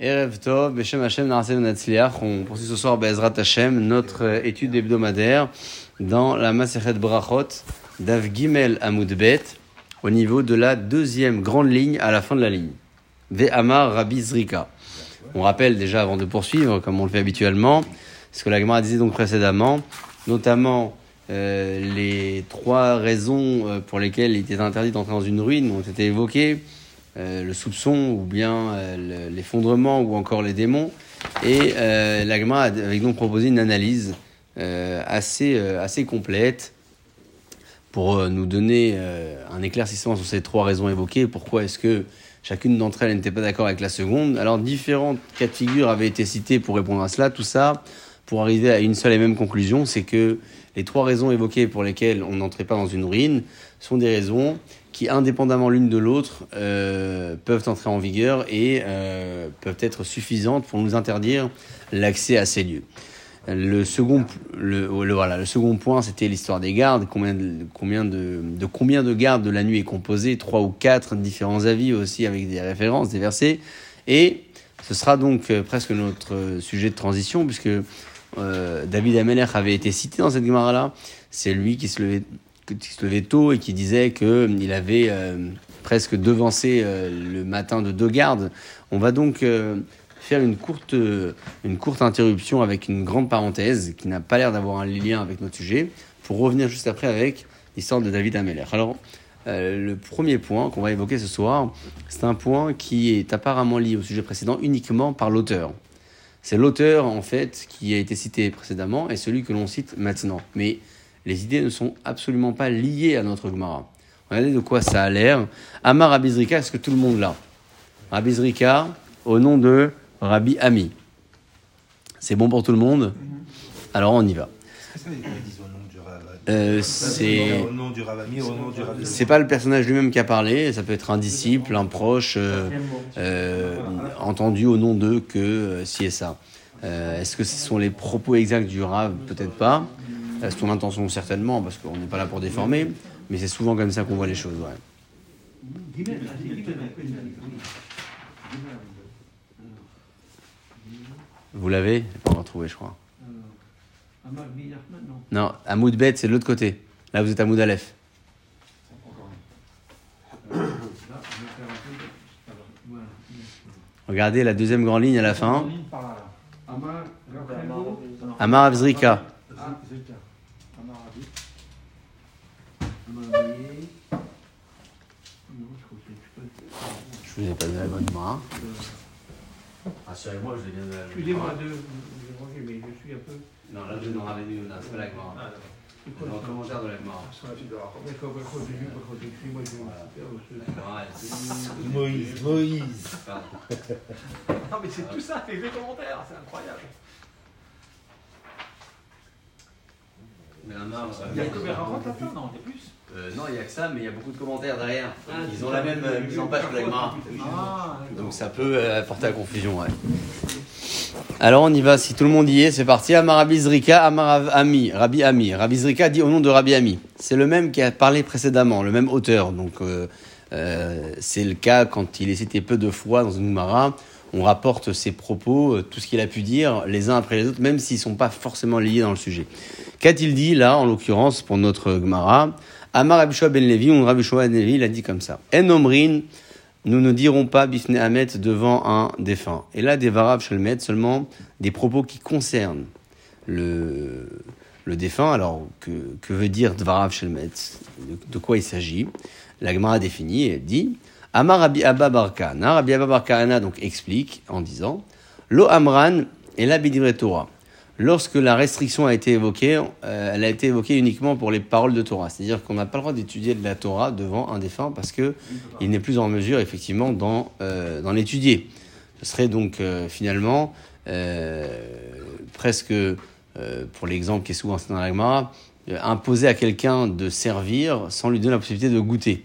Erev Beshem Hashem. On poursuit ce soir Bezrat Hashem, notre euh, étude hebdomadaire dans la Masechet Brachot d'Av Gimel Amoudbet, au niveau de la deuxième grande ligne à la fin de la ligne. Ve'amar Rabbi Zrika. On rappelle déjà avant de poursuivre, comme on le fait habituellement, ce que la Gemara disait donc précédemment, notamment euh, les trois raisons euh, pour lesquelles il était interdit d'entrer dans une ruine ont été évoquées. Euh, le soupçon ou bien euh, l'effondrement ou encore les démons. Et euh, l'Agma avait donc proposé une analyse assez, assez complète pour nous donner un éclaircissement sur ces trois raisons évoquées. Pourquoi est-ce que chacune d'entre elles n'était pas d'accord avec la seconde? Alors différentes cas de figure avaient été citées pour répondre à cela. Tout ça pour arriver à une seule et même conclusion, c'est que les trois raisons évoquées pour lesquelles on n'entrait pas dans une ruine sont des raisons qui, indépendamment l'une de l'autre, euh, peuvent entrer en vigueur et euh, peuvent être suffisantes pour nous interdire l'accès à ces lieux. Le second, le, voilà, le second point, c'était l'histoire des gardes. Combien de, combien de, de combien de gardes de la nuit est composé? Trois ou quatre différents avis aussi avec des références, des versets. Et ce sera donc euh, presque notre sujet de transition puisque David Ameler avait été cité dans cette Gemara-là. C'est lui qui se levait qui se levait tôt et qui disait qu'il avait euh, presque devancé euh, le matin de deux. On va donc euh, faire une courte, euh, une courte interruption avec une grande parenthèse qui n'a pas l'air d'avoir un lien avec notre sujet pour revenir juste après avec l'histoire de David Ameller. Alors, euh, le premier point qu'on va évoquer ce soir, c'est un point qui est apparemment lié au sujet précédent uniquement par l'auteur. C'est l'auteur, en fait, qui a été cité précédemment et celui que l'on cite maintenant. Mais les idées ne sont absolument pas liées à notre Gemara. Regardez de quoi ça a l'air. Amar Rabizrika, est-ce que tout le monde l'a Rabizrika, au nom de Rabbi Ami. C'est bon pour tout le monde Alors on y va. Euh, c'est Au nom du Ravami, au nom du Rav c'est pas le personnage lui-même qui a parlé, ça peut être un disciple, un proche, euh, euh, entendu au nom d'eux que euh, ci et ça. Euh, Est-ce que ce sont les propos exacts du Rav? Peut-être pas. Son intention certainement, parce qu'on n'est pas là pour déformer, mais c'est souvent comme ça qu'on voit les choses. Vous l'avez Pas encore trouvé, je crois. Non, Hamoud Bet, c'est de l'autre côté. Là, vous êtes Hamoud Aleph. Regardez la deuxième grande ligne à la fin. Amar Avzrika. Je vous ai pas donné la bonne main. Rassurez-moi, je l'ai bien donné la bonne Excusez-moi de vous déranger, mais je suis un peu. Non, là, je n'en avais dit, c'est pas la Gemara. C'est Dans le commentaire de la Gemara. Je Moïse, Moïse. Non, mais c'est tout ça, fait des commentaires, c'est incroyable. Mais Amar, Il y a à la fin, non, il y a plus. Euh, non, il n'y a que ça, mais il y a beaucoup de commentaires derrière. Ah, Ils ont la même euh, mise en page que la Gemara. Ah, Donc ça peut euh, porter à confusion, ouais. Alors on y va, si tout le monde y est, c'est parti. Amar Rabbi Zrika, Amar Rav- Ami, Rabbi Ami. Rabbi Zrika dit au nom de Rabbi Ami. C'est le même qui a parlé précédemment, le même auteur. Donc euh, c'est le cas quand il est cité peu de fois dans une Gemara. On rapporte ses propos, tout ce qu'il a pu dire, les uns après les autres, même s'ils sont pas forcément liés dans le sujet. Qu'a-t-il dit là, en l'occurrence, pour notre Gemara Amar Rabbi Shoa ben Levi, ou Rabbi Shoa ben Levi, il a dit comme ça. En omrin, nous ne dirons pas Bifne Hamet devant un défunt. Et là, des Varab Shelmet, seulement des propos qui concernent le, le défunt. Alors, que, que veut dire Dvarav Shelmet de, de quoi il s'agit? La Gemara définit et elle dit Amar Rabbi Abba Barkana. Rabbi Abba Barkana donc explique en disant Lo Amran et la Torah. Lorsque la restriction a été évoquée, euh, elle a été évoquée uniquement pour les paroles de Torah. C'est-à-dire qu'on n'a pas le droit d'étudier de la Torah devant un défunt parce que il n'est plus en mesure, effectivement, d'en euh, d'en l'étudier. Ce serait donc euh, finalement euh, presque, euh, pour l'exemple qui est souvent dans la Gemara, euh, imposer à quelqu'un de servir sans lui donner la possibilité de goûter.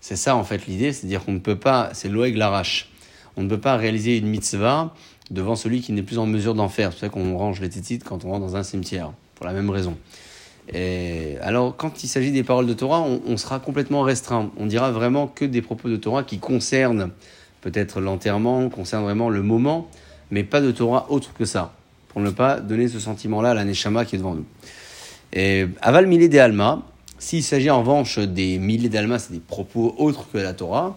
C'est ça en fait l'idée, c'est-à-dire qu'on ne peut pas, c'est l'oeg l'arrache. On ne peut pas réaliser une mitzvah devant celui qui n'est plus en mesure d'en faire. C'est pour ça qu'on range les tétites quand on rentre dans un cimetière, pour la même raison. Et alors, quand il s'agit des paroles de Torah, on, sera complètement restreint. On dira vraiment que des propos de Torah qui concernent peut-être l'enterrement, concerne vraiment le moment, mais pas de Torah autre que ça, pour ne pas donner ce sentiment-là à la Neshama qui est devant nous. Et Aval Milé de Alma, s'il s'agit en revanche des Milé d'Alma, c'est des propos autres que la Torah,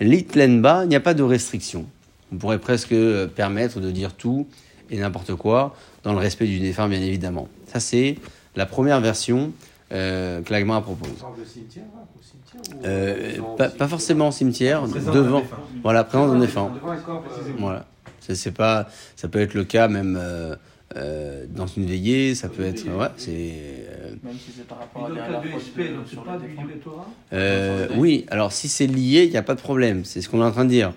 Litlenba, il n'y a pas de restriction. On pourrait presque permettre de dire tout et n'importe quoi, dans le respect du défunt, bien évidemment. Ça, c'est la première version euh, que l'Agma propose. De cimetière, cimetière ou- Euh, Non, pas, forcément au cimetière, devant. Voilà, présence d'un défunt. Voilà. C'est c'est pas, ça peut être le cas même euh, euh, dans une veillée, ça peut être. Ouais, c'est. euh, Même si c'est par rapport à euh, oui, alors si c'est lié, il n'y a pas de problème. C'est ce qu'on est en train de dire.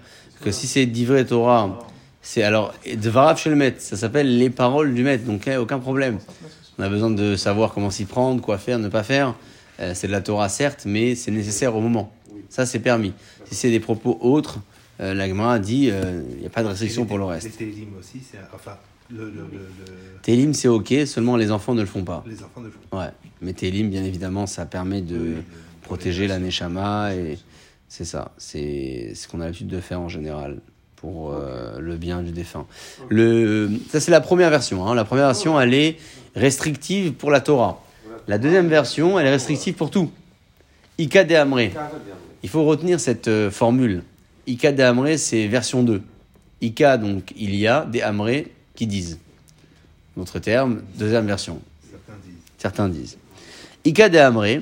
Que si c'est divrei Torah, c'est alors Dvarav chez le maître, ça s'appelle les paroles du maître, donc eh, aucun problème. On a besoin de savoir comment s'y prendre, quoi faire, ne pas faire. Euh, c'est de la Torah certes, mais c'est nécessaire au moment. Ça c'est permis. Si c'est des propos autres, euh, l'Agma dit euh, il n'y a pas de restriction pour le Les reste. télim aussi, c'est enfin le, le, le, le- Télim c'est ok, seulement les enfants ne le font pas. les enfants de font. Ouais, mais Télim bien évidemment ça permet de Oui, le- protéger la Neshama et c'est ça, c'est ce qu'on a l'habitude de faire en général pour euh, le bien du défunt. Le, ça c'est la première version. Hein. La première version elle est restrictive pour la Torah. La deuxième version elle est restrictive pour tout. Ika de Amré. Il faut retenir cette euh, formule. Ika de Amré c'est version 2. Ika donc il y a des Amré qui disent. Notre terme, deuxième version Certains disent. certains disent. Ika de Amré,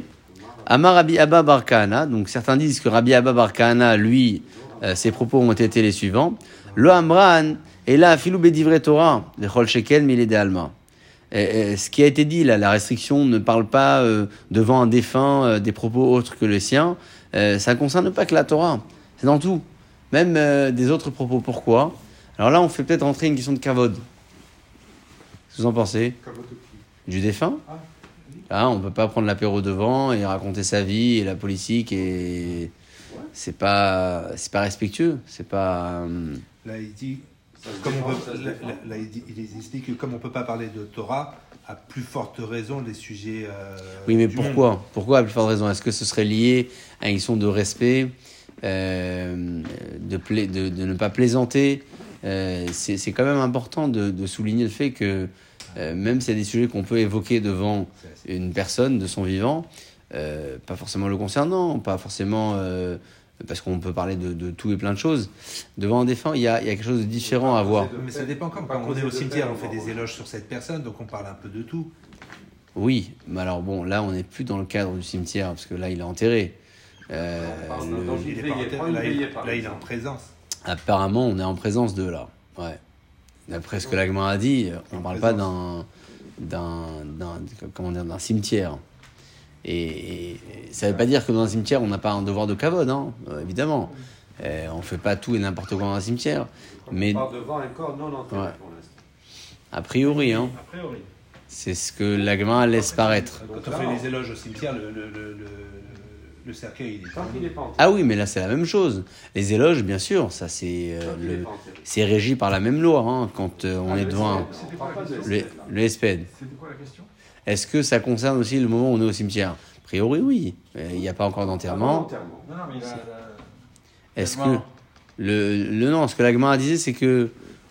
Amar Rabbi Abba Bar Kahana, donc certains disent que Rabbi Abba Bar Kahana, lui, euh, ses propos ont été les suivants. Lo Amran, et là, Filou Bedivre Torah, de Chol Shekel, de Alma. Ce qui a été dit là, la restriction ne parle pas euh, devant un défunt euh, des propos autres que les siens. Ça ne concerne pas que la Torah, c'est dans tout. Même des autres propos. Pourquoi? Alors là, on fait peut-être rentrer une question de kavod. Qu'est-ce que vous en pensez? Du défunt? Ah, on peut pas prendre l'apéro devant et raconter sa vie et la politique et c'est pas c'est pas respectueux, c'est pas euh, Là, il dit, comme on peut, là, là, là, il, dit- il explique que comme on peut pas parler de Torah, à plus forte raison les sujets. euh, Oui, mais monde. pourquoi Pourquoi à plus forte raison? Est-ce que ce serait lié à une question de respect, euh, de, pla- de, de ne pas plaisanter Euh, C'est quand même important de, de souligner le fait que euh, même s'il y a des sujets qu'on peut évoquer devant une personne de son vivant, euh, pas forcément le concernant, pas forcément euh, parce qu'on peut parler de, de tout et plein de choses, devant un défunt, il y a, il y a quelque chose de différent à voir. Mais ça dépend quand, quand on est au cimetière, on fait des éloges sur cette personne, donc on parle un peu de tout. Oui, mais alors bon, là on n'est plus dans le cadre du cimetière parce que là il est enterré. Euh, le- Il est là, il, là, est en présence. Apparemment, on est en présence de là. Ouais. D'après ce que l'Agma a dit, on ne parle pas d'un, d'un, d'un, comment dire, d'un cimetière. Et, et ça ne veut pas dire que dans un cimetière, on n'a pas un devoir de cavode, hein, euh, évidemment. Euh, on ne fait pas tout et n'importe quoi dans un cimetière. Mais On parle devant un corps non enterré Ouais. pour l'instant. a priori, hein, A priori. c'est ce que l'Agma laisse paraître. Quand on fait les éloges au cimetière, le, le, le, le, le cercueil, il est pas enterré. Ah oui, mais là c'est la même chose. Les éloges, bien sûr, ça c'est euh, le, c'est régi par la même loi. hein, quand euh, on Ah, est devant le, le SPED. C'était quoi la question? Est-ce que ça concerne aussi le moment où on est au cimetière? A priori, oui. Euh, Il n'y a pas encore d'enterrement. l'enterrement. Non, non, mais. Est-ce que le, le non, ce que l'Agma disait, c'est que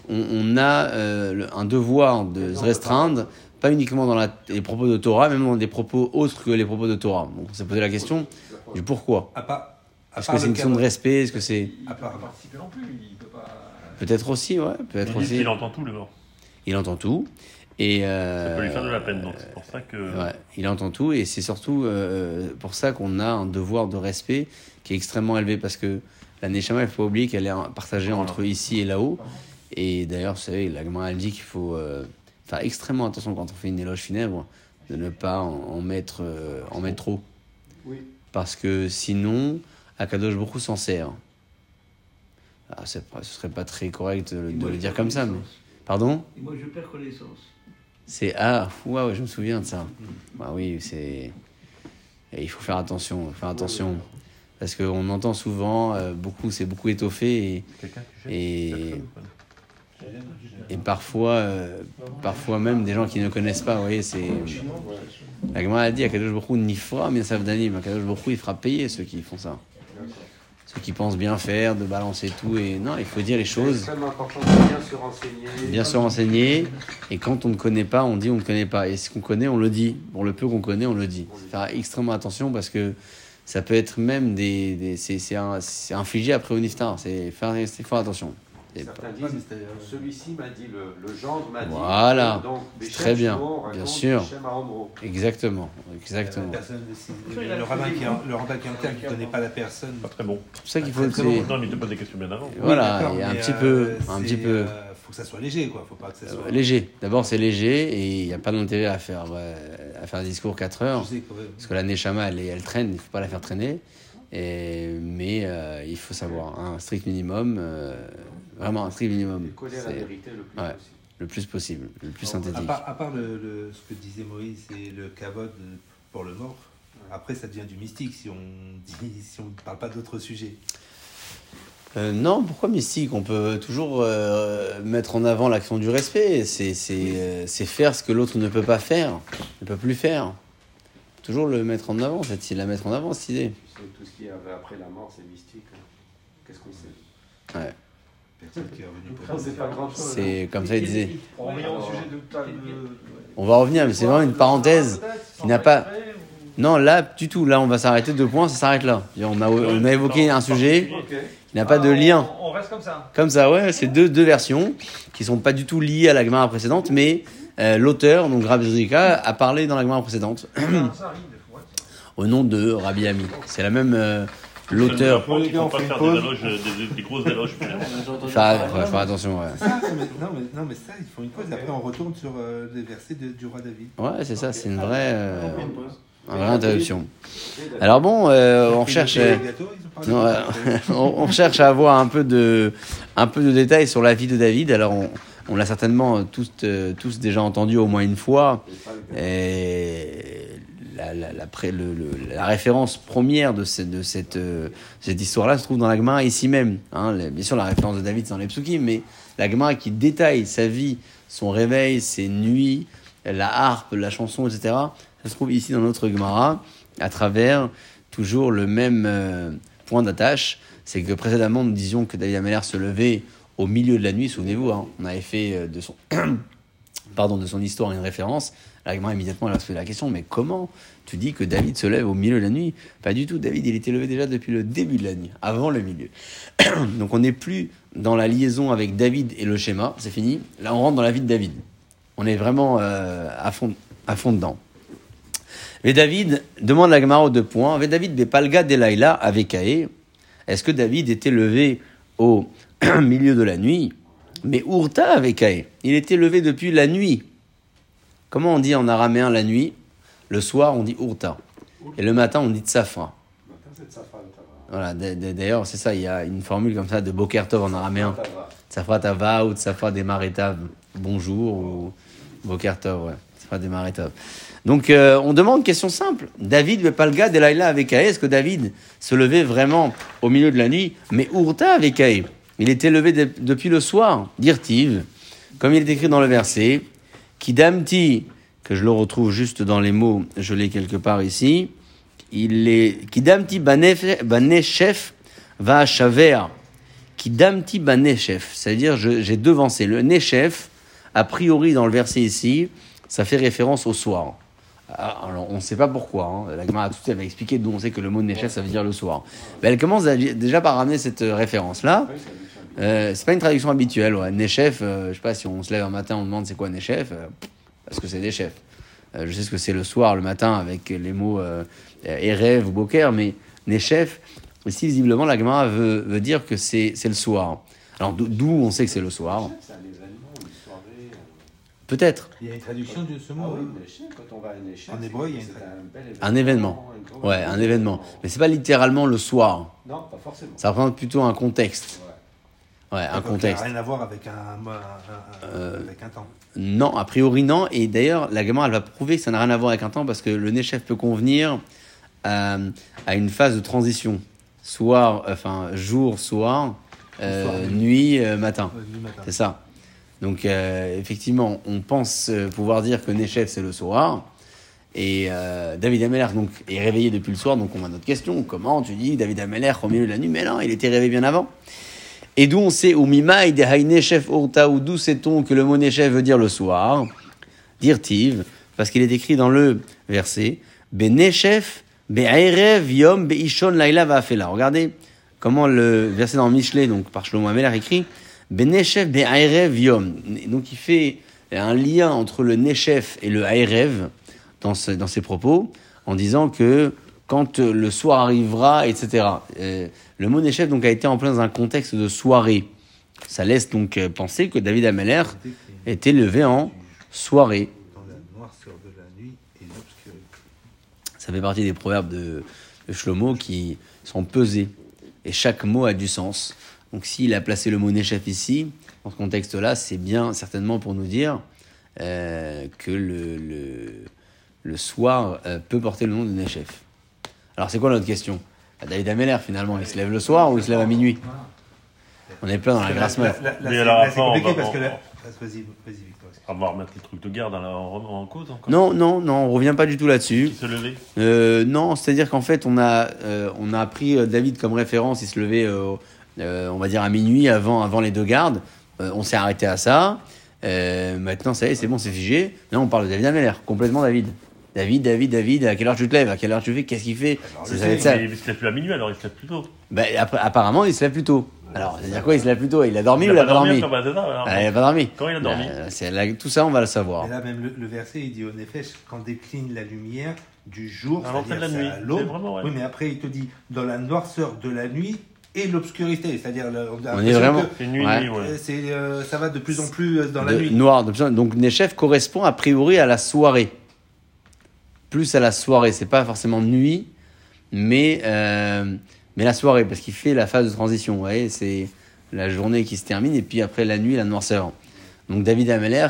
on, on a euh, le- un devoir de se restreindre, pas uniquement dans la- les propos de Torah, même dans des propos autres que les propos de Torah. Donc on s'est posé la question du pourquoi? À à Est-ce que c'est une question de respect? Est-ce que c'est à Il pas part- participer non plus, il peut pas. peut-être aussi, ouais, peut-être Il aussi. qu'il entend tout le mort. Il entend tout et Ça euh, peut lui faire de la peine, donc c'est pour ça que. Ouais, il entend tout et c'est surtout euh, pour ça qu'on a un devoir de respect qui est extrêmement élevé parce que la Neshama, il faut pas oublier qu'elle est partagée entre ici et là-haut. Et d'ailleurs, vous savez, la elle dit qu'il faut euh, faire extrêmement attention quand on fait une éloge funèbre de ne pas en, en mettre, euh, en mettre trop. Oui. Parce que sinon, Akadosh Baruch Hu s'en sert. Ah, c'est pas- ce serait pas très correct de, de le dire comme ça, mais. Pardon? Et moi, je perds connaissance. c'est ah ouais, ouais je me souviens de ça. Bah oui c'est et il faut faire attention faire attention parce qu'on entend souvent euh, beaucoup c'est beaucoup étoffé et, Quelqu'un qui jette et, personne ou pas? Et parfois euh, parfois même des gens qui ne connaissent pas vous voyez c'est la Gemara a dit à Kadosh Baruch Nifra mais Savdanim Kadosh Baruch il fera payer ceux qui font ça ceux qui pensent bien faire, de balancer tout. Et non, il faut dire les C'est choses, extrêmement important de bien se renseigner. bien se renseigner. Et quand on ne connaît pas, on dit on ne connaît pas. Et ce qu'on connaît, on le dit. Pour le peu qu'on connaît, on le dit. Faire extrêmement attention parce que ça peut être même des. des- c'est c'est c'est infligé après au niftar. C'est faire, c'est faire attention. Pas- Certains disent, celui-ci m'a dit, le, le gendre m'a dit. Voilà. Donc, très bien. Bien sûr. Exactement. Exactement. le rabbin qui est en- le rabbin qui est en terre, qui ne connaît pas la personne. Pas très bon. C'est pour ça qu'il faut. Très c'est- bon. Non, mais il te pose des questions bien avant. Voilà, il y a un petit euh, peu. Un c'est, petit peu. euh, faut que ça soit léger, quoi. Faut pas que ça soit. Euh, Léger. D'abord, c'est léger et il n'y a pas d'intérêt à faire, à faire un discours 4 heures. Je sais que, ouais. Parce que la Neshama, elle, traîne, il ne faut pas la faire traîner. Et, mais euh, il faut savoir, un strict minimum, euh, vraiment un strict minimum. Coller la C'est vérité le plus ouais. possible. le plus possible, le plus synthétique. part, à part le, le- ce que disait Moïse et le kavod pour le mort, après ça devient du mystique si on dit, si on ne parle pas d'autres sujets. Euh, non, pourquoi mystique? On peut toujours euh, mettre en avant l'action du respect. C'est c'est, euh, c'est faire ce que l'autre ne peut pas faire, ne peut plus faire. Toujours le mettre en avant, cette, la mettre en avant, cette idée. Tu sais, tout ce qui est après la mort, c'est mystique. hein. Qu'est-ce qu'on sait? Ouais. C'est comme ça, il disait. On va revenir, mais c'est vraiment une parenthèse. qui n'a pas- Non, là, du tout. Là, on va s'arrêter deux points, ça s'arrête là. On a, on a évoqué un sujet qui n'a pas de lien. On reste comme ça. Comme ça, ouais, c'est deux, deux versions qui sont pas du tout liées à la Gemara précédente, mais euh, l'auteur, donc Rabbi Zrika, a parlé dans la Gemara précédente au nom de Rabbi Ami. C'est la même euh, l'auteur. Pour les gars, on on fait pas une faire pause. des, éloges, des, des- des grosses éloges finalement. Faut faire, faut attention, ouais. Ça, mais, non, mais, non, mais ça, ils font une pause. Après, on retourne sur euh, les versets de- du roi David. Ouais, c'est ça, c'est une vraie, euh, une vraie interruption. Alors bon, euh, on cherche. Euh, on cherche à avoir un peu de, un peu de détails sur la vie de David. Alors, on, on l'a certainement tous, euh, tous déjà entendu au moins une fois. Et la, référence première de, euh, cette histoire-là se trouve dans la Gemara ici même. Hein. Bien sûr, la référence de David, c'est dans les psukim, mais la Gemara qui détaille sa vie, son réveil, ses nuits, la harpe, la chanson, etc., ça se trouve ici dans notre Gemara, à travers toujours le même euh, point d'attache. C'est que précédemment, nous disions que David Ameller se levait au milieu de la nuit, souvenez-vous, hein, on avait fait euh, de son histoire une référence. La Gemara, immédiatement, se fait la question, mais comment tu dis que David se lève au milieu de la nuit? Pas du tout, David, il était levé déjà depuis le début de la nuit, avant le milieu. Donc on n'est plus dans la liaison avec David et le schéma, c'est fini. Là, on rentre dans la vie de David. On est vraiment euh, à, fond, à fond dedans. Mais David demande la Gemara aux deux points. Mais David Bepalga Delaïla avec Aé. Est-ce que David était levé au milieu de la nuit? Mais Urta avec Aé. Il était levé depuis la nuit. Comment on dit en araméen la nuit? Le soir, on dit Urta. Et le matin, on dit Tsafra. D'ailleurs, c'est ça, il y a une formule comme ça de Bokertov en araméen. Tsafra Tava ou Tsafra Demaretav. Bonjour ou Bokertov, ouais. Tsafra Demaretav. Donc, euh, on demande question simple. David Bepalga Delaïla avec est-ce que David se levait vraiment au milieu de la nuit Mais Urta avec. Il était levé de- depuis le soir, dirtive, comme il est écrit dans le verset, Kidamti, que je le retrouve juste dans les mots, je l'ai quelque part ici, il est Kidamti baneshef va shaver. Kidamti baneshef, c'est-à-dire j'ai devancé. Le neshef, a priori dans le verset ici, ça fait référence au soir. Ah, Alors, on ne sait pas pourquoi. Hein. La Gemara tout de suite avait expliqué d'où on sait que le mot neshef, ça veut dire le soir. Mais elle commence à- déjà par ramener cette euh, référence-là. Euh, c'est pas une traduction habituelle. Ouais. Nechef, euh, je sais pas si on se lève un matin, on demande c'est quoi Nechef, euh, parce que c'est des chefs. Euh, je sais ce que c'est le soir, le matin, avec les mots euh, Erev ou Boker, mais Nechef, ici visiblement la Gemara veut, veut dire que c'est c'est le soir. Alors d'o- d'où on sait que c'est le soir? C'est un événement, une soirée. euh, Peut-être. Il y a une traduction de ce Ah mot. oui, hein. quand on va à une échelle. En hébreu, il y a une- un Un événement. Ouais, un événement. Mais c'est pas littéralement le soir. Non, pas forcément. Ça représente plutôt un contexte. Ouais, un contexte. Ça n'a rien à voir avec un, un- un- un- Euh, avec un temps. Non, a priori non. Et d'ailleurs, la Gemara, elle va prouver que ça n'a rien à voir avec un temps parce que le Nechef peut convenir à, à une phase de transition. Soir, enfin, jour, soir, euh, Soir, nuit. nuit, euh, matin. C'est ça. Donc, euh, effectivement, on pense euh, pouvoir dire que Nechef, c'est le soir. Et euh, David Ameller donc, est réveillé depuis le soir, donc on a notre question. Comment tu dis David Ameller au milieu de la nuit Mais non, il était réveillé bien avant. Et d'où on sait, ou Mimaï de Haïnechef Urta, ou d'où sait-on que le mot Nechef veut dire le soir? Dire Tiv, parce qu'il est écrit dans le verset Yom, Be'ishon. Regardez comment le verset dans Michelet, donc par Shlomo Ameller, écrit Benechef, Be'erev Yom. Donc il fait un lien entre le Nechef et le Aerev dans, ses propos, en disant que quand le soir arrivera, etc. le mot Nechef donc a été en plein dans un contexte de soirée. Ça laisse donc euh, penser que David Ameller était levé en soirée. Dans la noirceur de la nuit et l'obscurité. Ça fait partie des proverbes de, de Shlomo qui sont pesés. Et chaque mot a du sens. Donc s'il a placé le mot Nechef ici, dans ce contexte-là, c'est bien certainement pour nous dire euh, que le, le, le soir euh, peut porter le nom de Nechef. Alors c'est quoi notre question? Bah, David Ameller finalement, il se lève le soir ou il se lève à minuit On est plein dans la grasse là, Mais c'est- alors, compliqué va- parce que là. Vas-y, vas-y, Victor. On va remettre les trucs de garde en, en, en cause encore. Non, non, non, on revient pas du tout là-dessus. Qui se lever Euh, non, c'est-à-dire qu'en fait, on a, euh, on a pris euh, David comme référence. Il se levait, euh, euh, on va dire, à minuit avant, avant les deux gardes. Euh, on s'est arrêté à ça. Euh, maintenant, ça y est, c'est bon, c'est figé. Là, on parle de David Ameller, complètement David. David, David, David, à quelle heure tu te lèves À quelle heure tu fais Qu'est-ce qu'il fait Ça, ça va être ça. Mais il se lève plus à minuit, alors il se lève plus tôt. Ben, après, apparemment, il se lève plus tôt. Alors, c'est-à-dire quoi Il se lève plus tôt? Il a dormi ou il a pas dormi bah, ça, alors. Ah, Il a pas dormi. Quand il a dormi? C'est la- Tout ça, on va le savoir. Et là, même le, le verset, il dit en effet, quand décline la lumière du jour, À l'entrée de la c'est-à-dire nuit. l'aube. Ouais. Oui, mais après, il te dit dans la noirceur de la nuit et l'obscurité. C'est-à-dire, on, est vraiment- C'est nuit, Ouais. nuit, ouais. euh, c'est, euh, ça va de plus en plus dans la de nuit. noir. de plus en- donc Nechef correspond a priori à la soirée. Plus à la soirée, c'est pas forcément nuit, mais, euh, mais la soirée, parce qu'il fait la phase de transition. Vous voyez, c'est la journée qui se termine et puis après la nuit, la noirceur. Donc David Ameller,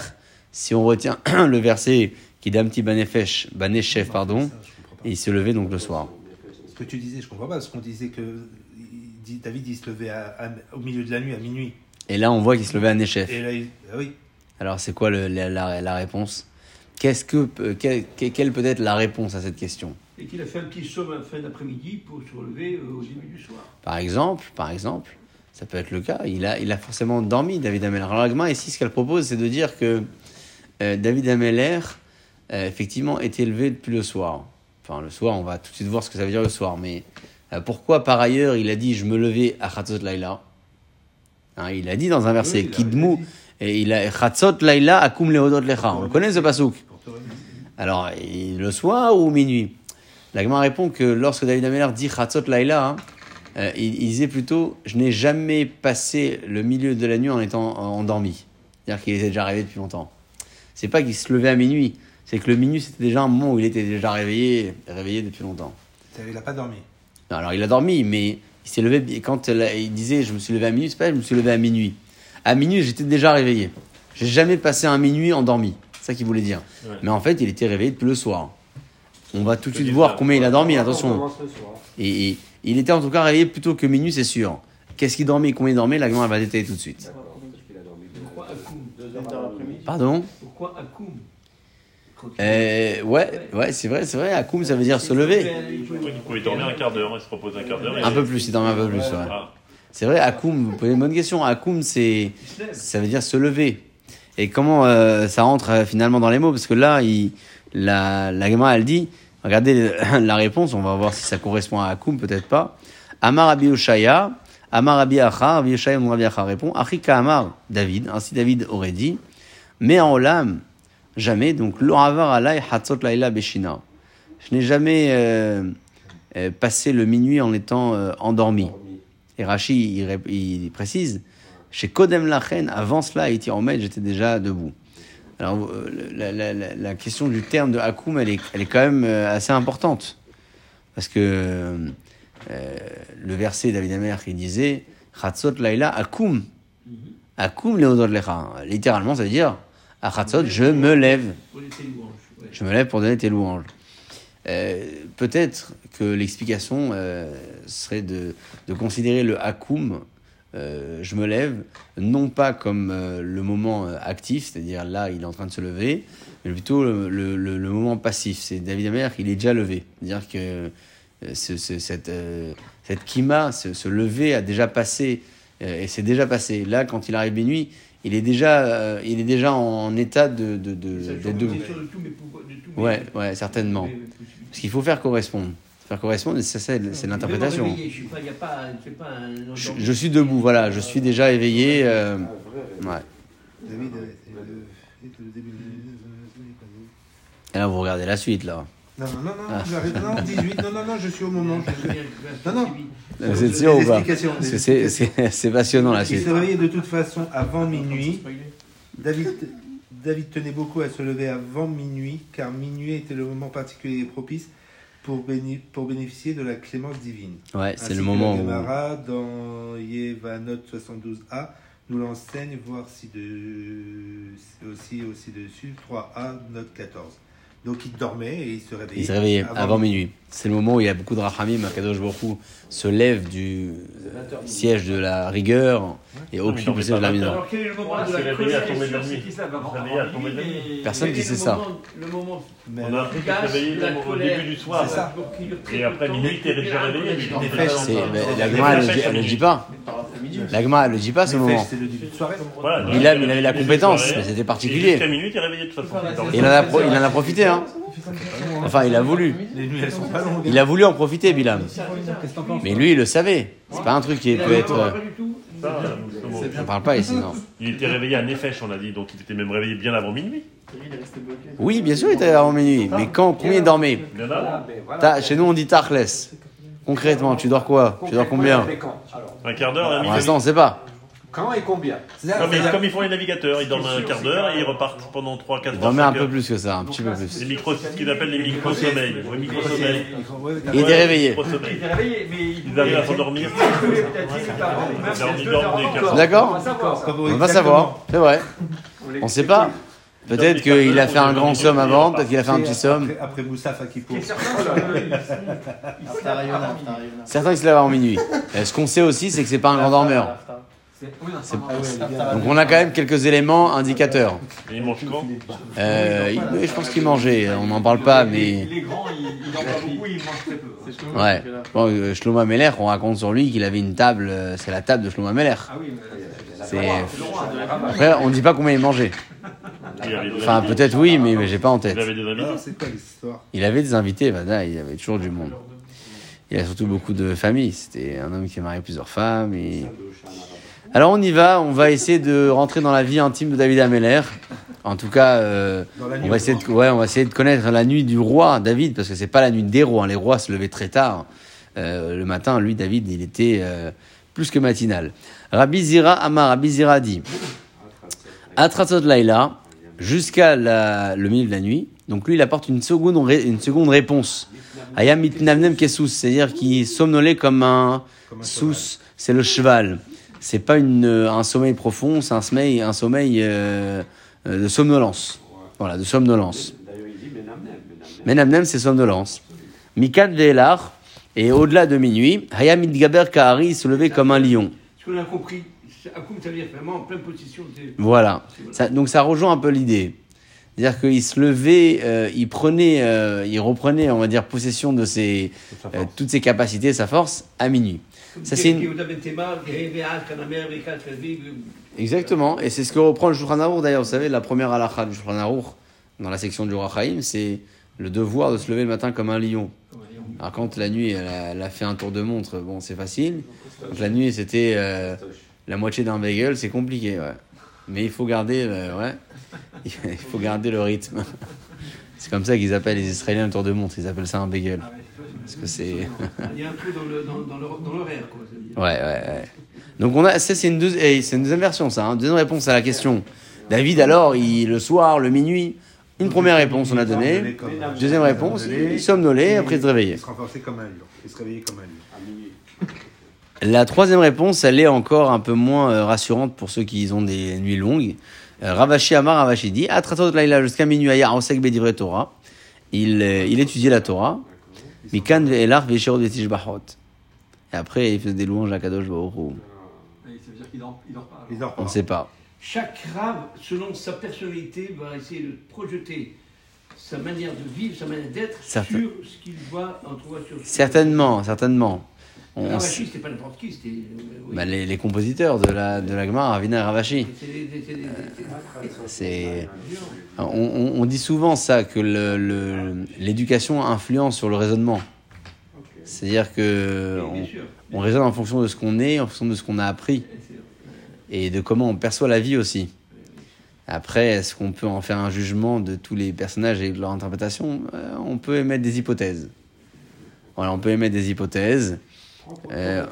si on retient le verset qui d'un petit Banefesh, Banechef, pardon, et il se levait donc le soir. Ce que tu disais, je comprends pas, parce qu'on disait que David, il se levait à- à- au milieu de la nuit, à minuit. Et là, on voit qu'il se levait à Nechef. Et là, il- ah oui. Alors, c'est quoi le- la, la- la réponse? Qu'est-ce que, euh, quelle, peut être la réponse à cette question? Et qu'il a fait un petit somme à la fin d'après-midi pour se relever euh, au début du soir. Par exemple, par exemple, ça peut être le cas. Il a, il a forcément dormi, David Ameller. Alors, l'agma, ici, ce qu'elle propose, c'est de dire que euh, David Ameller, euh, effectivement, est élevé depuis le soir. Enfin, le soir, on va tout de suite voir ce que ça veut dire le soir. Mais euh, pourquoi, par ailleurs, il a dit Je me levais à Khatzot Laila Hein, Il a dit dans un verset Oui, Kidmou, et il a Khatzot Laila akum lehodot lecha. On le connaît ce pasouk. Alors, le soir ou minuit L'agma répond que lorsque David Ameller dit Chatzot Laila, hein, euh, il, il disait plutôt Je n'ai jamais passé le milieu de la nuit en étant endormi. C'est-à-dire qu'il était déjà réveillé depuis longtemps. C'est pas qu'il se levait à minuit, c'est que le minuit c'était déjà un moment où il était déjà réveillé, réveillé depuis longtemps. Il n'a pas dormi. Non, alors il a dormi, mais il s'est levé quand la- il disait je me suis levé à minuit, c'est pas je me suis levé à minuit. À minuit, j'étais déjà réveillé. J'ai jamais passé un minuit endormi. C'est ça qu'il voulait dire. Ouais. Mais en fait, il était réveillé depuis le soir. On va tout de suite voir combien il a dormi, On attention. Et, et il était en tout cas réveillé plutôt que minuit, c'est sûr. Qu'est-ce qu'il dormait, combien il dormait, la elle va détailler tout de suite. Pardon Pourquoi Akoum euh, Ouais, ouais, c'est vrai, c'est vrai. Akoum, ça veut dire se lever. Il pouvait- dormir un quart d'heure, il se repose un quart d'heure. et- Un peu plus, il dormait un peu plus, ouais. Ah. C'est vrai, Akoum, vous posez une bonne question. Akoum, c'est. Ça veut dire se lever. Et comment euh, ça rentre euh, finalement dans les mots? Parce que là, la, la Gemara, elle dit, regardez le- la réponse, on va voir si ça correspond à Akoum, peut-être pas. Amar Abi Oshaya, Amar Abi Acha, Abi Oshaya, mon Rabbi Acha répond, Achika Amar, David, ainsi David aurait dit, mais en Olam, jamais, donc l'Oravar Alay Hatzot Laila Beshina. Je n'ai jamais euh, euh, passé le minuit en étant euh, endormi. Dormi. Et Rashi, il précise, chez Kodem Lachen, avant cela, Iti Omed, j'étais déjà debout. Alors, euh, la, question du terme de Hakoum, elle est, elle est quand même euh, assez importante. Parce que euh, le verset David Amer qui disait Chatzot Laila Hakoum. Hakoum Leodot Lecha. Littéralement, ça veut dire à Chatzot, je me lève. Je me lève pour donner tes louanges. Peut-être que l'explication serait de, de considérer le hakoum euh, je me lève, non pas comme euh, le moment euh, actif, c'est-à-dire là, il est en train de se lever, mais plutôt le, le- le- le moment passif. C'est David Amer, il est déjà levé. C'est-à-dire que euh, ce- ce- cette, cette kima, ce, ce lever a déjà passé, et c'est déjà passé. Là, quand il arrive minuit, il est déjà, il est déjà en état de, de, de, d'être debout. Ouais, ouais, certainement. Parce qu'il faut faire correspondre. Faire correspondre, et c'est ça, c'est l'interprétation. Je suis pas, y a pas, c'est pas un. Je, je suis debout, voilà, je suis déjà éveillé. euh, ouais. David, euh, Et là, vous regardez la suite, là. Non, non, non, non, Ah. Non, 18, non, non, non, je suis au moment. je Non, non. Vous êtes sûr ou pas c'est- c'est c'est passionnant, la Il suite. se réveillait de toute façon avant minuit. David, David tenait beaucoup à se lever avant minuit, car minuit était le moment particulier et propice pour, béni- pour bénéficier de la clémence divine. Ouais, c'est le moment où. Gemara, dans Yevanot 72a, nous l'enseigne, voir si de, aussi, aussi dessus, 3a, note 14. Donc il dormait et il se réveillait. Il se réveillait avant minuit. C'est le moment où il y a beaucoup de rachamim, Akadosh Baruch Hu se lève du siège de la rigueur et occupe le siège de la mineur. Réveillé Réveillé. Personne qui sait ça. Le moment Mais On a appris qu'il se réveillait la au début du soir. Et après minuit, réveillé. il est déjà dans- La Gemara, elle, le dit pas. La Gemara, elle le dit pas, ce moment. fêches, c'est le début de soirée. Voilà, donc, Bilal, il avait la compétence, mais c'était particulier. Jusqu'à minuit, t'es réveillé de toute façon. Et il en a, pro- il en a profité, hein. Enfin, il a voulu. Il a voulu en profiter, Bilam. Mais lui, il le savait. C'est pas un truc qui peut être. euh, justement. On parle pas ici, non. Il était réveillé à Nefesh, on a dit, donc il était même réveillé bien avant minuit. Oui, bien sûr, il était avant minuit. Mais quand, combien il dormait. Ah, Chez nous, on dit Tachles. Concrètement, tu dors quoi Tu dors combien Un quart d'heure, un Pour minuit. l'instant, on sait pas. quand et combien Comme, ils- comme ils font les navigateurs, ils dorment un quart d'heure et ils repartent pendant 3, 4 Il heures. dormait un peu plus que ça, un petit peu Les plus. micros, ce qu'ils appellent les micro-sommeils. Les micro-sommeils. Il était réveillé. Il Micro-sommeils. était réveillé, mais il Ils arrivent à s'endormir. Ils dorment- des. D'accord On va savoir. Comme- On va exactement. savoir, c'est vrai. On sait pas. Peut-être qu'il a fait un grand somme avant, peut-être qu'il a fait un petit somme. Après, à Kippour. Et certains, qui se lèvent avant minuit. Ce qu'on sait aussi, c'est que c'est pas un grand dormeur. Donc on a quand même quelques éléments indicateurs. Et ils mangent quand Euh, il- je pense qu'il mangeait, on n'en parle pas, mais... Il est grand, il il en parle beaucoup, il mange très peu. Ouais. Bon, euh, Shlomo Ameler, on raconte sur lui qu'il avait une table, euh, c'est la table de Shlomo Ameler. Ah ramasse. Après, on dit pas combien il mangeait. Il avait des Enfin, invités. peut-être oui, mais, mais j'ai pas en tête. Il avait des invités. C'est quoi l'histoire Il avait des invités, il avait toujours du monde. Il a surtout beaucoup de familles. C'était un homme qui a marié plusieurs femmes. Et... Alors on y va, on va essayer de rentrer dans la vie intime de David Ameller. En tout cas, euh, Dans la nuit on, va au essayer de, ouais, on va essayer de connaître la nuit du roi David, parce que c'est pas la nuit des rois. hein. Les rois se levaient très tard. Euh, le matin, lui, David, il était euh, plus que matinal. Rabbi Zira Amar, Rabbi Zira dit Atratot Laila, jusqu'à le milieu de la nuit. Donc lui, il apporte une seconde, réponse. Ayam mitnavnem kesous, c'est-à-dire qu'il somnolait comme un sous, c'est le cheval. C'est pas une, un sommeil profond, c'est un sommeil, un sommeil euh, euh, de somnolence. Voilà, de somnolence. Menamnem. C'est somnolence. Mikad Velar, et au-delà de minuit, Hayam mitgaber Kahari, se levait comme un lion. Ce qu'on a compris, Akoum, ça veut dire vraiment en pleine position. c'est- Voilà. Ça- donc ça rejoint un peu l'idée. C'est-à-dire qu'il se levait, euh, il prenait, euh, il reprenait, on va dire, possession de ses, euh, toutes ses capacités, sa force, à minuit. Ça, c'est une- Exactement, et c'est ce que reprend le Shulchan Aruch d'ailleurs. Vous savez, la première halakha du Shulchan Aruch, dans la section du Rachaim, c'est le devoir de se lever le matin comme un lion. Alors quand la nuit, elle a, elle a fait un tour de montre, bon, c'est facile. Donc la nuit, c'était la moitié d'un bagel, c'est compliqué, ouais. Mais il faut garder, le, ouais, il faut garder le rythme. C'est comme ça qu'ils appellent les Israéliens le tour de montre. Ils appellent ça un bagel. Parce que c'est. Il y a un trou dans le- dans- l'horaire, quoi. Ouais, ouais, ouais. Donc on a, ça c'est une, deuxi- eh, c'est une deuxième version, ça. Hein, deuxième réponse à la question. David, alors, il, le soir, le minuit, une première réponse on a donné. Deuxième réponse, il somnolait, après il se réveillait. Il se renforçait comme un lion. Il se réveillait comme un lion. La troisième réponse, elle est encore un peu moins euh, rassurante pour ceux qui ont des nuits longues. Euh, Ravashi Amar Ravashi dit Atratot Laila jusqu'à minuit Aya Osek Bedivre Torah. Il, euh, il étudiait la Torah. Mikan Ve'elar Ve'eshero Vetishbachot. Et après, il faisait des louanges à Kadosh Baruch dort, il dort pas. Il dort On ne sait pas. Chaque rave, selon sa personnalité, va essayer de projeter sa manière de vivre, sa manière d'être Certain- sur ce qu'il voit en trouva sur. Certainement, certainement. On- on Ravachi, c'était pas n'importe qui, c'était. euh, oui. bah, les, les compositeurs de la, de la Gemara, Ravina et Ravashi. C'est on, on- on dit souvent ça, que le- le- l'éducation influence sur le raisonnement. C'est-à-dire que Oui, on raisonne en fonction de ce qu'on est, en fonction de ce qu'on a appris, et de comment on perçoit la vie aussi. Après, est-ce qu'on peut en faire un jugement de tous les personnages et de leur interprétation? Euh, On peut émettre des hypothèses. Voilà, on peut émettre des hypothèses. Euh,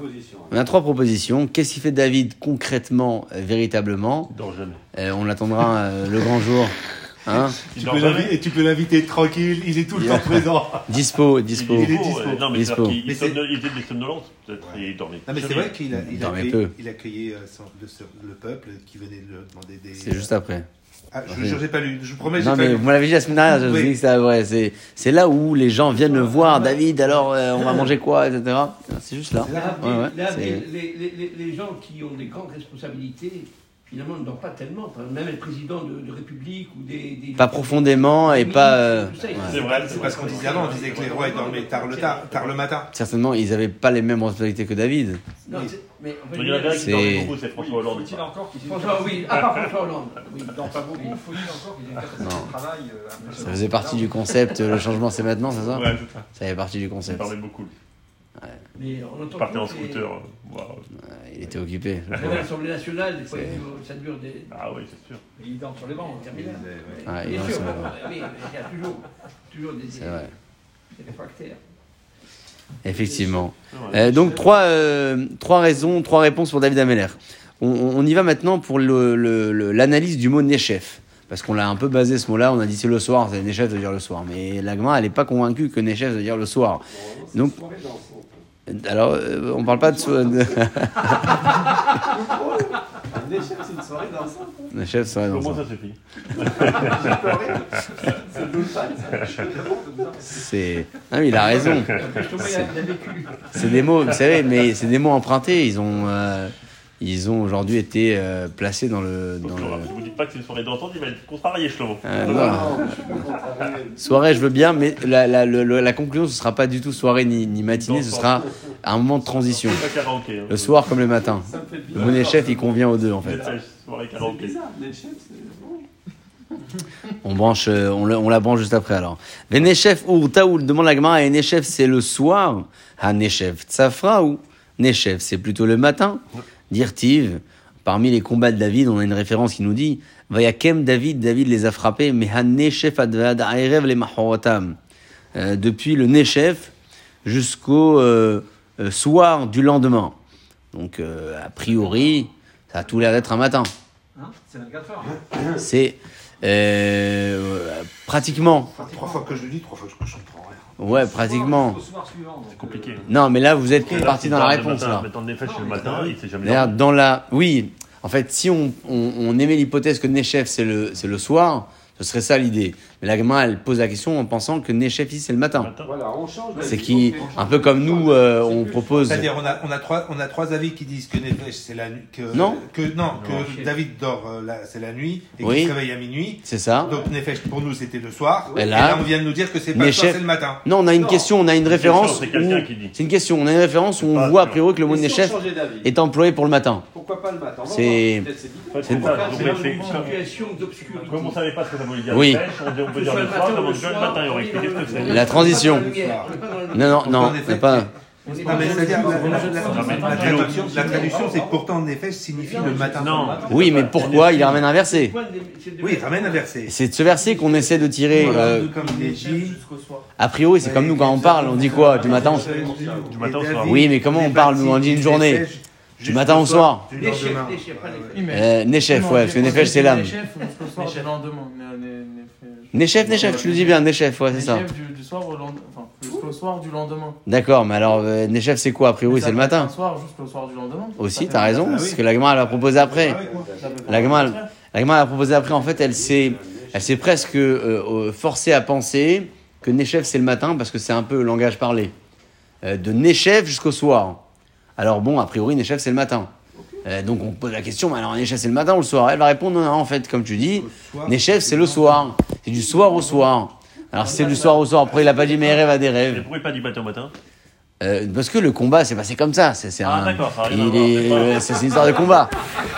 On a trois propositions. Qu'est-ce qui fait David concrètement, euh, véritablement Il dort jamais. Euh, On attendra euh, le grand jour. Hein Tu peux, jamais. l'invi- et tu peux l'inviter tranquille, il est tout le Yeah. temps présent. dispo, dispo. Il est Il est dispo, ouais. Non, mais Dispo. qu'il il il était des somnolences, peut-être, et il dormait. Non, mais c'est vrai qu'il a, il a, dormait accueilli, peu. il a accueilli son- le, le peuple qui venait de demander des. C'est juste après. Ah, je je n'ai pas lu, je vous promets, Non pas mais lu. vous m'avez dit la semaine dernière, je vous Oui. ai dit que c'était vrai. C'est, c'est là où les gens viennent le voir. David, alors euh, on va manger quoi, etc. C'est juste là. Là. Là, Ouais, ouais, là, c'est- les, les- les- les gens qui ont des grandes responsabilités, finalement, ne dorment pas tellement. Enfin, Même le président de, de République ou des. des- Pas profondément et pas. euh, ouais. C'est vrai. C'est parce qu'on disait avant, on disait que les rois ils dormaient tard le, tard, tard le matin. Certainement, ils n'avaient pas les mêmes responsabilités que David. Non, mais en fait, Il y en a qui beaucoup, c'est François Hollande. Faut-il encore François, capacité oui, à part travail François Hollande. Oui. Il dort pas beaucoup. Faut-il encore qu'il ait une capacité Non. de travail euh, Ça faisait partie du concept. Le changement, c'est maintenant, c'est ça Ouais, ça. Ça fait partie du Il concept. parlait beaucoup. Mais on entend Il partait en les- scooter. euh. Ouais, Il était occupé. L'Assemblée nationale, des fois, il ça dure des. Ah oui, c'est sûr. Et il dort sur les bancs. interminables. Ah, il oui, mais il y a toujours, toujours des, C'est vrai. des réfractaires. Effectivement. Ouais. Euh, donc trois, euh, trois raisons, trois réponses pour David Ameller. On, y va maintenant pour le- le- le- l'analyse du mot Nechef. Parce qu'on l'a un peu basé ce mot-là, on a dit c'est le soir, c'est Nechef veut dire le soir. Mais l'agma, elle n'est pas convaincue que Nechef veut dire le soir. Donc, alors, euh, on parle pas de, de... c'est une soirée dansante. Nechef serait dans Comment ça. fait C'est. Ah oui, il a raison. C'est des mots, vous savez, mais c'est des mots empruntés. Ils ont, euh, ils ont aujourd'hui été euh, placés dans le... Dans le... Si vous dites pas que c'est une soirée d'entente, il va être contrarié, Shlomo. Euh, non. Soirée, je veux bien, mais la, conclusion, ce sera pas du tout soirée ni, ni matinée, ce sera un moment de transition. Pas karaoké. hein. Le soir comme le matin. Ça me fait Le mot chef, il convient aux deux en fait. Peut-être soirée C'est karaoké. bizarre, les chefs, c'est bon. On branche, euh, on, le- on la branche juste après alors. Venechef ou taoul demande la Gemara et Nechef c'est le soir. Ha Nechef tsafra ou? Nechef c'est plutôt le matin. Dirtiv. Parmi les combats de David, on a une référence qui nous dit Vayakem David, David les a frappés, mais Ha Nechef advad aerev les mahorotam. Euh, Depuis le Nechef jusqu'au euh, euh, soir du lendemain. Donc euh, a priori, ça a tout l'air d'être un matin. Hein? C'est 24 heures. C'est euh, pratiquement. Trois fois que je le dis, trois fois que je comprends. Ouais, pratiquement. Au soir suivant. C'est compliqué. Non, mais là, vous êtes parti dans la réponse, matin, là. Fêtes, c'est le matin, il sait jamais. D'ailleurs, dans la. Oui, en fait, si on, on, on émet l'hypothèse que Nechef, c'est le, c'est le soir, ce serait ça l'idée. Mais la gamin, elle pose la question en pensant que Nechef, ici, c'est le matin. Voilà, on change. C'est qui, un peu comme nous, euh, on propose. C'est-à-dire, on a, on, a trois, on a trois avis qui disent que Nefesh, c'est la nuit. Que, Non. que, non, que Non. David dort, euh, c'est la nuit, et Oui. qu'il se réveille à minuit. C'est ça. Donc Nefesh, pour nous, c'était le soir. Et Et là- on vient de nous dire que c'est pas le soir, c'est le matin. Non, on a une Non. question, on a une référence. C'est quelqu'un où- qui dit. C'est une question, on a une référence où on voit a priori que le mot d'avis, est employé pour le matin. Pourquoi pas le matin C'est- c'est une situation d'obscurité. Comme on savait pas ce que ça dire, Oui. le pêche, on dit- on peut dire le soir, comme on dit le matin, il aurait expliqué ce que c'est. La transition. Non, non, non, En effet, c'est pas. Non, mais c'est-à-dire, la, traduction, la traduction, c'est que pourtant Nefesh signifie le matin. Non. Oui, mais pourquoi il ramène un verset Oui, il ramène un verset. C'est de ce verset qu'on essaie de tirer. euh, a priori, c'est comme nous quand on parle, on dit quoi Du matin au soir Du matin au soir. Oui, mais comment on parle, nous, on dit une journée Du matin au soir Oui, mais- euh, ouais, parce que Nefesh, c'est l'âme. Nechef, Nechef, tu le dis bien, Nechef, ouais, c'est ça. Du, soir au lendemain. Enfin, jusqu'au soir du lendemain. D'accord, mais alors, euh, Nechef, c'est quoi A priori, c'est le matin. Soir jusqu'au soir du lendemain. Aussi, t'as raison, Ah oui. c'est ce que la Gemara, elle a proposé après. Ah oui. ça peut faire La Gemara, le contraire. la Gemara, elle a proposé après, en fait, elle s'est, elle s'est presque euh, euh, forcée à penser que Nechef, c'est le matin, parce que c'est un peu le langage parlé. Euh, de Nechef jusqu'au soir. Alors bon, a priori, Nechef, c'est le matin. Euh, donc on pose la question, mais alors Nechef c'est le matin ou le soir Elle va répondre non, non, en fait, comme tu dis. Nechef c'est le soir. C'est du soir au soir. Alors si c'est du soir au soir, après il a pas dit mes rêves à des Et rêves. pourquoi pas du matin au matin? Euh, parce que le combat s'est passé comme ça. C'est, c'est Ah, un- il est- c'est une histoire de combat.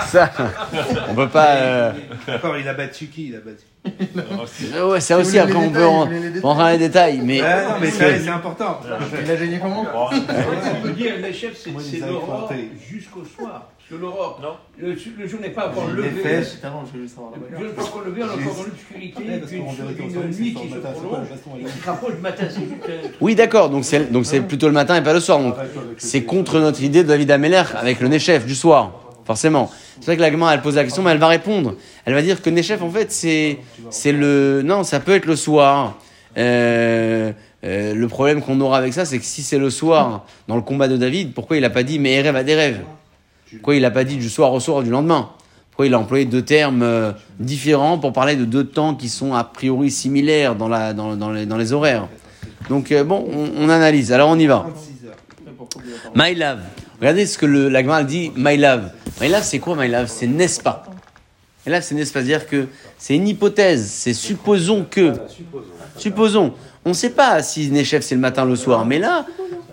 Ça, on peut pas. euh, D'accord, il a battu qui Il a battu? euh, ouais, ça aussi, après on peut en- rentrer dans les détails? Mais Ah, non, mais ça, c'est important. Il a gagné comment? On peut dire les chefs, c'est l'aurore jusqu'au soir. Le, le jour n'est pas encore levé. non, je savoir la Le jour n'est pas encore levé, on est encore dans l'obscurité, une, une nuit qui se prolonge qui se rapproche du matin. Oui, d'accord. Donc c'est, donc c'est plutôt le matin et pas le soir. Donc c'est contre notre idée de David Ameller avec le Nechef du soir, forcément. C'est vrai que la Gemara, elle pose la question, mais elle va répondre. Elle va dire que Nechef, en fait, c'est, c'est le. Non, ça peut être le soir. Euh, euh, le problème qu'on aura avec ça, c'est que si c'est le soir, dans le combat de David, pourquoi il n'a pas dit mes rêves à des rêves? Pourquoi il n'a pas dit du soir au soir du lendemain Pourquoi il a employé deux termes euh, différents pour parler de deux temps qui sont a priori similaires dans, la, dans, dans les, dans les horaires Donc, euh, bon, on, on analyse. Alors, on y va. 36 heures. Pourquoi il a pas- My love. Regardez ce que le, la Gemara dit, my love. My love, c'est quoi my love? C'est n'est-ce pas. Et là, c'est n'est-ce pas dire que c'est une hypothèse, c'est supposons que. Supposons. On ne sait pas si Nechef c'est le matin ou le soir, mais là,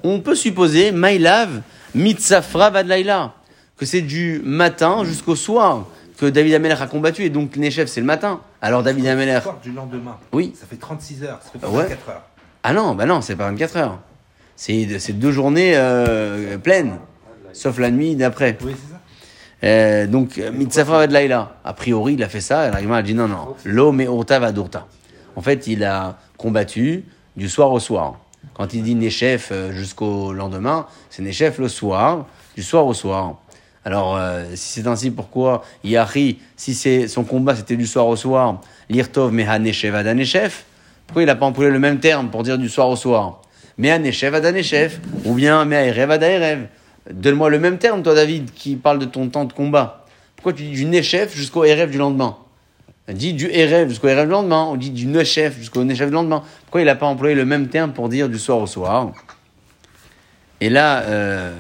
on peut supposer, my love, mitzafra vadlaila, que c'est du matin jusqu'au soir que David Ameller a combattu, et donc Nechef c'est le matin. Alors David soir du lendemain. oui. Ça fait 36 heures. Ça fait pas Ouais. 24 heures. Ah non, bah non, c'est pas 24 heures. C'est c'est deux journées euh, pleines, sauf la nuit d'après. Oui, c'est ça. Euh, donc, euh, Mitzafra Vadlaïla, a priori, il a fait ça, et l'argument a dit non, non, l'homme est Urta Vadurta. En fait, il a combattu du soir au soir. Quand il dit Nechef jusqu'au lendemain, c'est Nechef le soir, du soir au soir. Alors, euh, si c'est ainsi, pourquoi Yahri, si son combat c'était du soir au soir, Lirtov Meha Nechef Ada Nechef, pourquoi il n'a pas employé le même terme pour dire du soir au soir Meha Nechef Ada Nechef, ou bien Meha Erev Ada Erev Donne-moi le même terme, toi, David, qui parle de ton temps de combat. Pourquoi tu dis du Nechef jusqu'au Erev du lendemain Dis du Erev jusqu'au Erev du lendemain, on dit du Nechef jusqu'au Nechef du lendemain. Pourquoi il n'a pas employé le même terme pour dire du soir au soir? Et là, euh,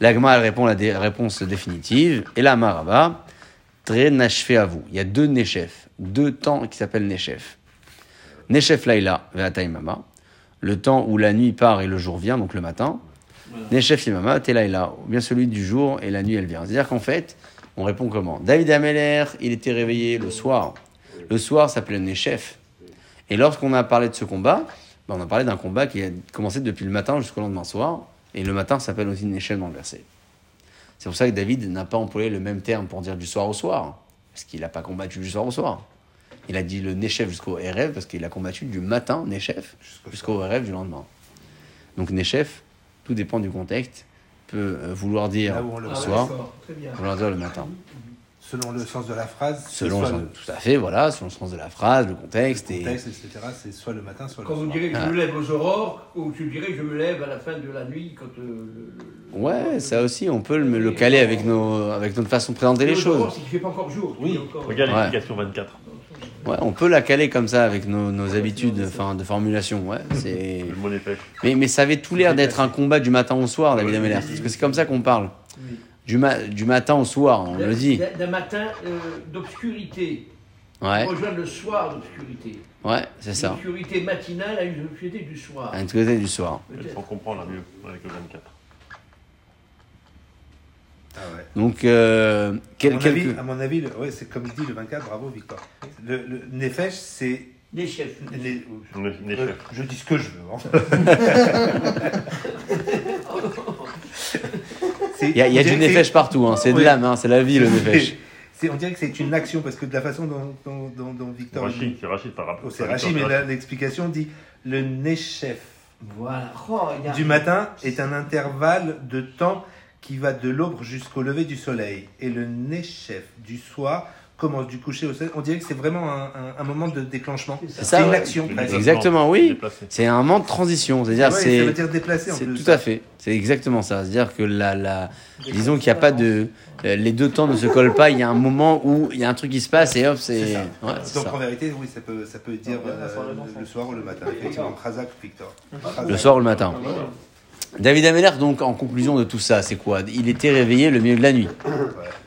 l'Agma, elle répond la dé- réponse définitive. Et là, Maraba, très nachevé à vous. Il y a deux Nechef, deux temps qui s'appellent Nechef. Nechef Laila, Ve'ataimama, le temps où la nuit part et le jour vient, donc le matin. Nechef Imama, Telaïla, ou bien celui du jour et la nuit elle vient. C'est-à-dire qu'en fait, on répond comment? David Ameller, il était réveillé le soir. Le soir s'appelait Nechef. Et lorsqu'on a parlé de ce combat, ben, on a parlé d'un combat qui a commencé depuis le matin jusqu'au lendemain soir. Et le matin s'appelle aussi Nechef dans le verset. C'est pour ça que David n'a pas employé le même terme pour dire du soir au soir. Parce qu'il n'a pas combattu du soir au soir. Il a dit le Nechef jusqu'au Erev parce qu'il a combattu du matin, Nechef, jusqu'au Erev du lendemain. Donc Nechef, tout dépend du contexte, peut euh, vouloir dire le soir, d'accord, Très bien. vouloir dire le matin. Selon le sens de la phrase, Selon le tout à fait, voilà, selon le sens de la phrase, le contexte. le Et... contexte, etc. C'est soit le matin, soit le Quand vous me soir. direz que je Ah. me lève aux aurores, ou tu dirais que je me lève à la fin de la nuit quand euh, le, Ouais, ça aussi, on peut le, le caler avec, nos, avec notre façon de présenter les choses. c'est qu'il fait pas encore jour. Oui. encore- Regarde Ouais. l'explication 24. Ouais, on peut la caler comme ça avec nos, nos habitudes enfin, de formulation. Ouais, c'est... Mais, mais ça avait tout l'air d'être un combat du matin au soir, David Ameller. Parce que c'est comme ça qu'on parle. Oui. Du, ma- du matin au soir, on le dit. D'un- matin euh, d'obscurité. Ouais, Rejoindre le soir d'obscurité. ouais, c'est ça. L'obscurité matinale à une obscurité du soir. Un côté du soir. Peut-être. On comprend là mieux avec le 24. Ah ouais. Donc, euh, À quel, mon quelques- avis, à mon avis, le- ouais, c'est comme dit le 24, bravo Victor. Le, le Nefesh, c'est. Des chefs. les- Le- les euh, chefs. je dis ce que je veux. hein. Il y a, y du nefesh partout, hein. c'est de l'âme, hein. c'est la vie le nefesh. c'est- On dirait que c'est une action parce que de la façon dont, dont, dont, dont Victor. Rachid, c'est Rachid par rapport. Oh, c'est Rachid, mais l'explication dit le Nechef Voilà. Oh, a- du matin est un intervalle de temps qui va de l'aube jusqu'au lever du soleil. Et le Nechef du soir commence du coucher au soleil. On dirait que c'est vraiment un, un- un moment de déclenchement. C'est. C'est C'est une ouais. action presque. Exactement, oui. C'est un moment de transition, c'est-à-dire Ouais, ça c'est veut dire déplacé en c'est plus. tout à fait, c'est exactement ça. C'est-à-dire que la, la, disons qu'il n'y a pas de, euh, les deux temps ne se collent pas. Il y a un moment où il y a un truc qui se passe et hop, c'est, C'est ouais, c'est Donc ça. en vérité, oui, ça peut, ça peut dire la euh, le, soir ou le matin. Effectivement, Khazak, Victor. Le soir ou le matin. David Ameller, donc, en conclusion de tout ça, c'est quoi? Il était réveillé le milieu de la nuit.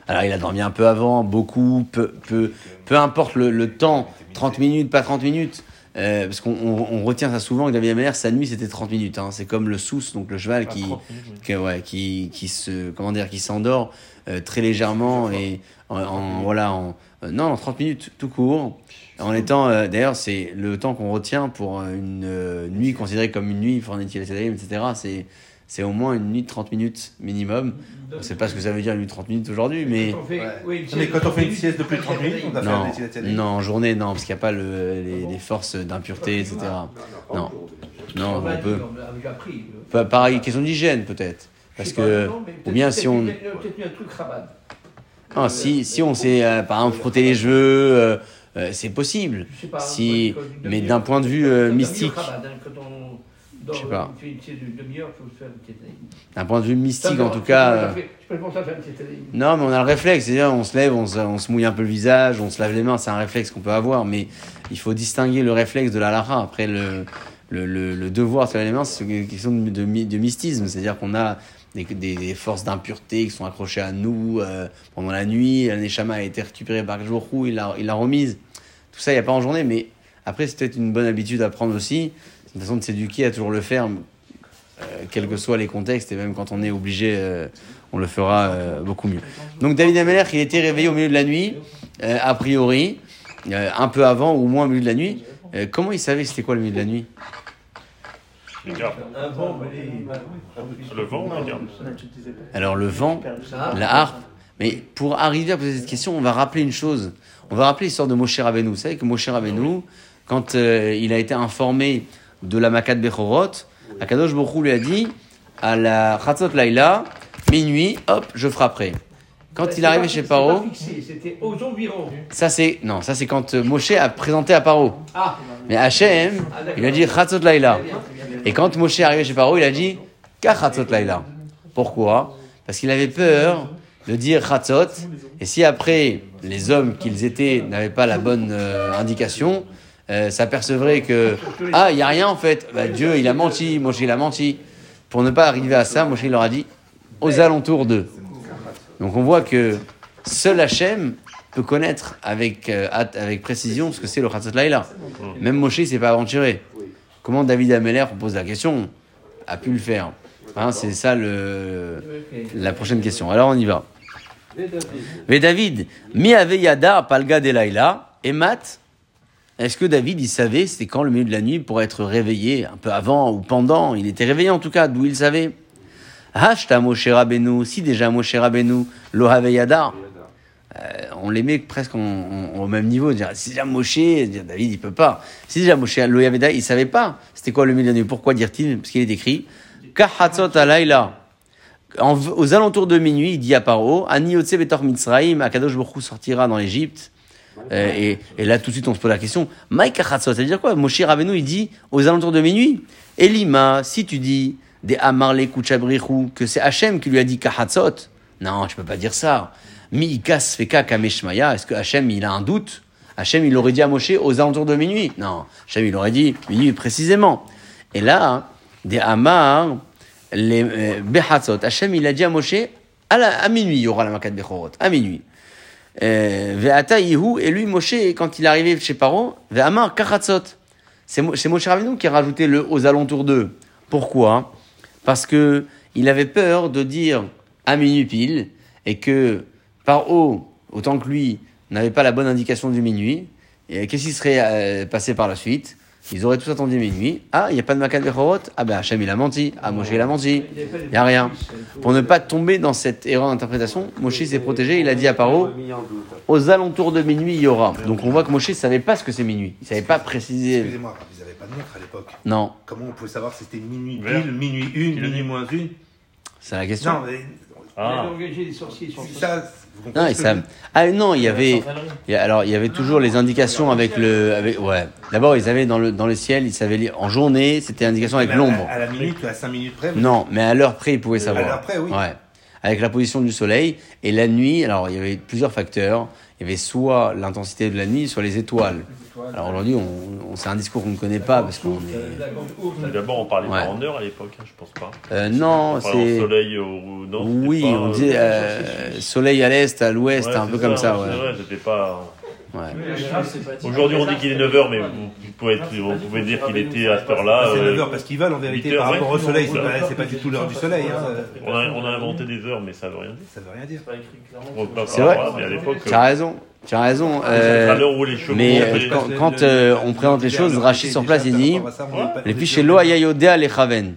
Alors, il a dormi un peu avant, beaucoup, peu, peu, peu importe le, le temps, 30 minutes, pas 30 minutes. euh, parce qu'on on- on retient ça souvent que David Ameller, sa nuit, c'était 30 minutes. hein. C'est comme le sous, donc le cheval qui, qui, ouais, qui, qui se, comment dire, qui s'endort euh, très légèrement et en, en- voilà, en, euh, non, en 30 minutes, tout court. En étant, d'ailleurs, c'est le temps qu'on retient pour une nuit considérée comme une nuit, etc. C'est, c'est au moins une nuit de 30 minutes minimum. On ne sait pas ce que ça veut dire une nuit de 30 minutes aujourd'hui, mais Quand on fait- Ouais. oui, une Mais sieste quand on fait une sieste de plus de 30 minutes, on doit faire non, des non, en journée, non, parce qu'il n'y a pas le, les, les forces d'impureté, etc. Non, non, on peut. pris. Pa- Pareil, question d'hygiène peut-être. Parce que, ou bien si on, une- Peut-être eu un truc rabat. Ah, si, si on s'est, euh, par exemple, frotté les cheveux, euh, euh, c'est possible. Je sais pas, Si- mais d'un point de vue, euh, mystique. Je sais pas. une une sieste de demi-heure, il faut se faire une sieste. D'un point de vue mystique, Ça, en tout cas. peux euh, Je peux penser à faire une. Non, mais on a le réflexe. C'est-à-dire, on se lève, on se, on se mouille un peu le visage, on se lave les mains. C'est un réflexe qu'on peut avoir, mais il faut distinguer le réflexe de la lara. Après, le, le, le, le devoir de se laver les mains, c'est une question de, de, de mystisme. C'est-à-dire qu'on a des, des, des forces d'impureté qui sont accrochées à nous euh, pendant la nuit. La Neshama a été récupérée par il l'a il l'a remise. Tout ça, il n'y a pas en journée, mais après, c'est peut-être une bonne habitude à prendre aussi. C'est une façon de s'éduquer à toujours le faire, euh, quels que soient les contextes, et même quand on est obligé, euh, on le fera euh, beaucoup mieux. Donc David Ameller, il était réveillé au milieu de la nuit, a priori, un peu avant ou au moins au milieu de la nuit. Comment il savait c'était quoi le milieu de la nuit? Le vent. Alors le vent, la harpe. Mais pour arriver à poser cette question, on va rappeler une chose. On va rappeler l'histoire de Moshe Rabbeinu. Vous savez que Moshe Rabbeinu, quand euh, il a été informé de la Makat Bechorot, Akadosh Hu lui a dit à la Chatzot Laila, minuit, hop, je frapperai. Quand il est arrivé pas- chez Paro, C'était ça c'est non, ça c'est quand euh, Moshe a présenté à Paro. Ah, Mais Hachem, Ah, il a dit Chatzot Laila. Et quand Moshe est arrivé chez Paro, il a dit Kachatzot Laila. Pourquoi? Parce qu'il avait peur de dire Chatzot. Et si après, les hommes qu'ils étaient n'avaient pas la bonne euh, indication, euh, s'apercevraient que Ah, il n'y a rien en fait. Bah, Dieu, il a menti. Moshe, il a menti. Pour ne pas arriver à ça, Moshe, il leur a dit aux alentours d'eux. Donc on voit que seul Hachem peut connaître avec, euh, avec précision ce que c'est le Chatzot Laila. Même Moshe, s'est pas aventuré. Comment David Ameller, pose la question, a pu le faire? Hein, C'est ça le, la prochaine question. Alors on y va. Mais David, mi palga de laila et mat. Est-ce que David, il savait c'était quand le milieu de la nuit pour être réveillé un peu avant ou pendant? Il était réveillé en tout cas, d'où il savait. Hashta Moshe Rabbeinu, si déjà Moshe Rabbeinu lo avait yada. Euh, on les met presque au même niveau. Si déjà Moshe, David, il peut pas. Si déjà Moshe lo Yaveda, il savait pas. C'était quoi le milieu de la nuit Pourquoi dire-t-il? Parce qu'il est écrit Kahatzot alayla. Aux alentours de minuit, il dit à Paro, Ani Mitzraim, Akadosh Baruch Hu sortira dans l'Égypte. Euh, et, et là, tout de suite, on se pose la question, Maï Kachatzot, ça veut dire quoi? Moshe Rabbeinu, il dit aux alentours de minuit. Elima, si tu dis des Amarle Kuchabrichu, que c'est Hachem qui lui a dit Kachatzot, non, tu peux pas dire ça. Mi Ikas Feka Kameshmaya, est-ce que Hachem, il a un doute? Hachem, il aurait dit à Moshe aux alentours de minuit? Non, Hachem, il aurait dit minuit précisément. Et là, des Amar, les euh, Bechatzot, Hachem, il a dit à Moshe, à, à minuit, il y aura la Makat Bechorot, à minuit. Euh, Ve'ata et lui, Moshe, quand il est arrivé chez Paro, Ve'amar Kachatzot. C'est Moshe Rabbeinu qui a rajouté le aux alentours d'eux. Pourquoi? Parce que il avait peur de dire à minuit pile, et que Paro, autant que lui, n'avait pas la bonne indication du minuit, et qu'est-ce qui serait euh, passé par la suite? Ils auraient tous attendu minuit. Ah, il n'y a pas de Makat Bechorot? Ah ben Hachem il a menti. Ah, Moshe il a menti. Il n'y a rien. Pour ne pas tomber dans cette erreur d'interprétation, Moshe s'est protégé, il a dit à Paro, aux alentours de minuit, il y aura. Donc on voit que Moshe ne savait pas ce que c'est minuit. Il ne savait pas préciser. Excusez-moi, vous n'avez pas de montre à l'époque. Non, Comment on pouvait savoir si c'était minuit Vers. pile, minuit une, Qui l'a minuit dit moins une? C'est la question. Non, mais Ah, engagé des sorciers sur ça, vous Non, et ça- Ah non, il y avait. Alors il y avait toujours les indications avec le. Avec... Ouais. D'abord ils avaient dans le dans le ciel, ils savaient lire. En journée, c'était indication avec à- l'ombre. À la minute, à 5 minutes près. Non, mais à l'heure près, ils pouvaient savoir. l'heure près, oui. Ouais. Avec la position du soleil. Et la nuit, alors il y avait plusieurs facteurs. il y avait soit l'intensité de la nuit, soit les étoiles. Alors aujourd'hui, on, on- c'est un discours qu'on ne connaît pas parce qu'on est. D'abord, on parlait Ouais. pas en heure à l'époque, hein, je pense pas. Euh, non, on parlait c'est. soleil au nord. Oui, pas, on disait euh, soleil à l'est, à l'ouest, ouais, un peu comme ça, C'est ouais. vrai, pas. Ouais. Aujourd'hui, on dit qu'il est 9h, mais vous, vous pouvez, être- vous pouvez dire qu'il était à cette heure-là. C'est euh, 9h parce qu'ils veulent en vérité 8 heures, par rapport au soleil. C'est pas, c'est pas du tout l'heure du soleil. Hein. on, a, on a inventé des heures, mais ça veut rien dire. Ça veut rien dire. C'est vrai. mais à l'époque, Tu as raison, tu as raison. à euh, l'heure où les chevaux. mais, euh, quand- quand, euh, on présente les choses, Rachid sur place, il dit, Et puis chez Lo Ayayodea les Chaven.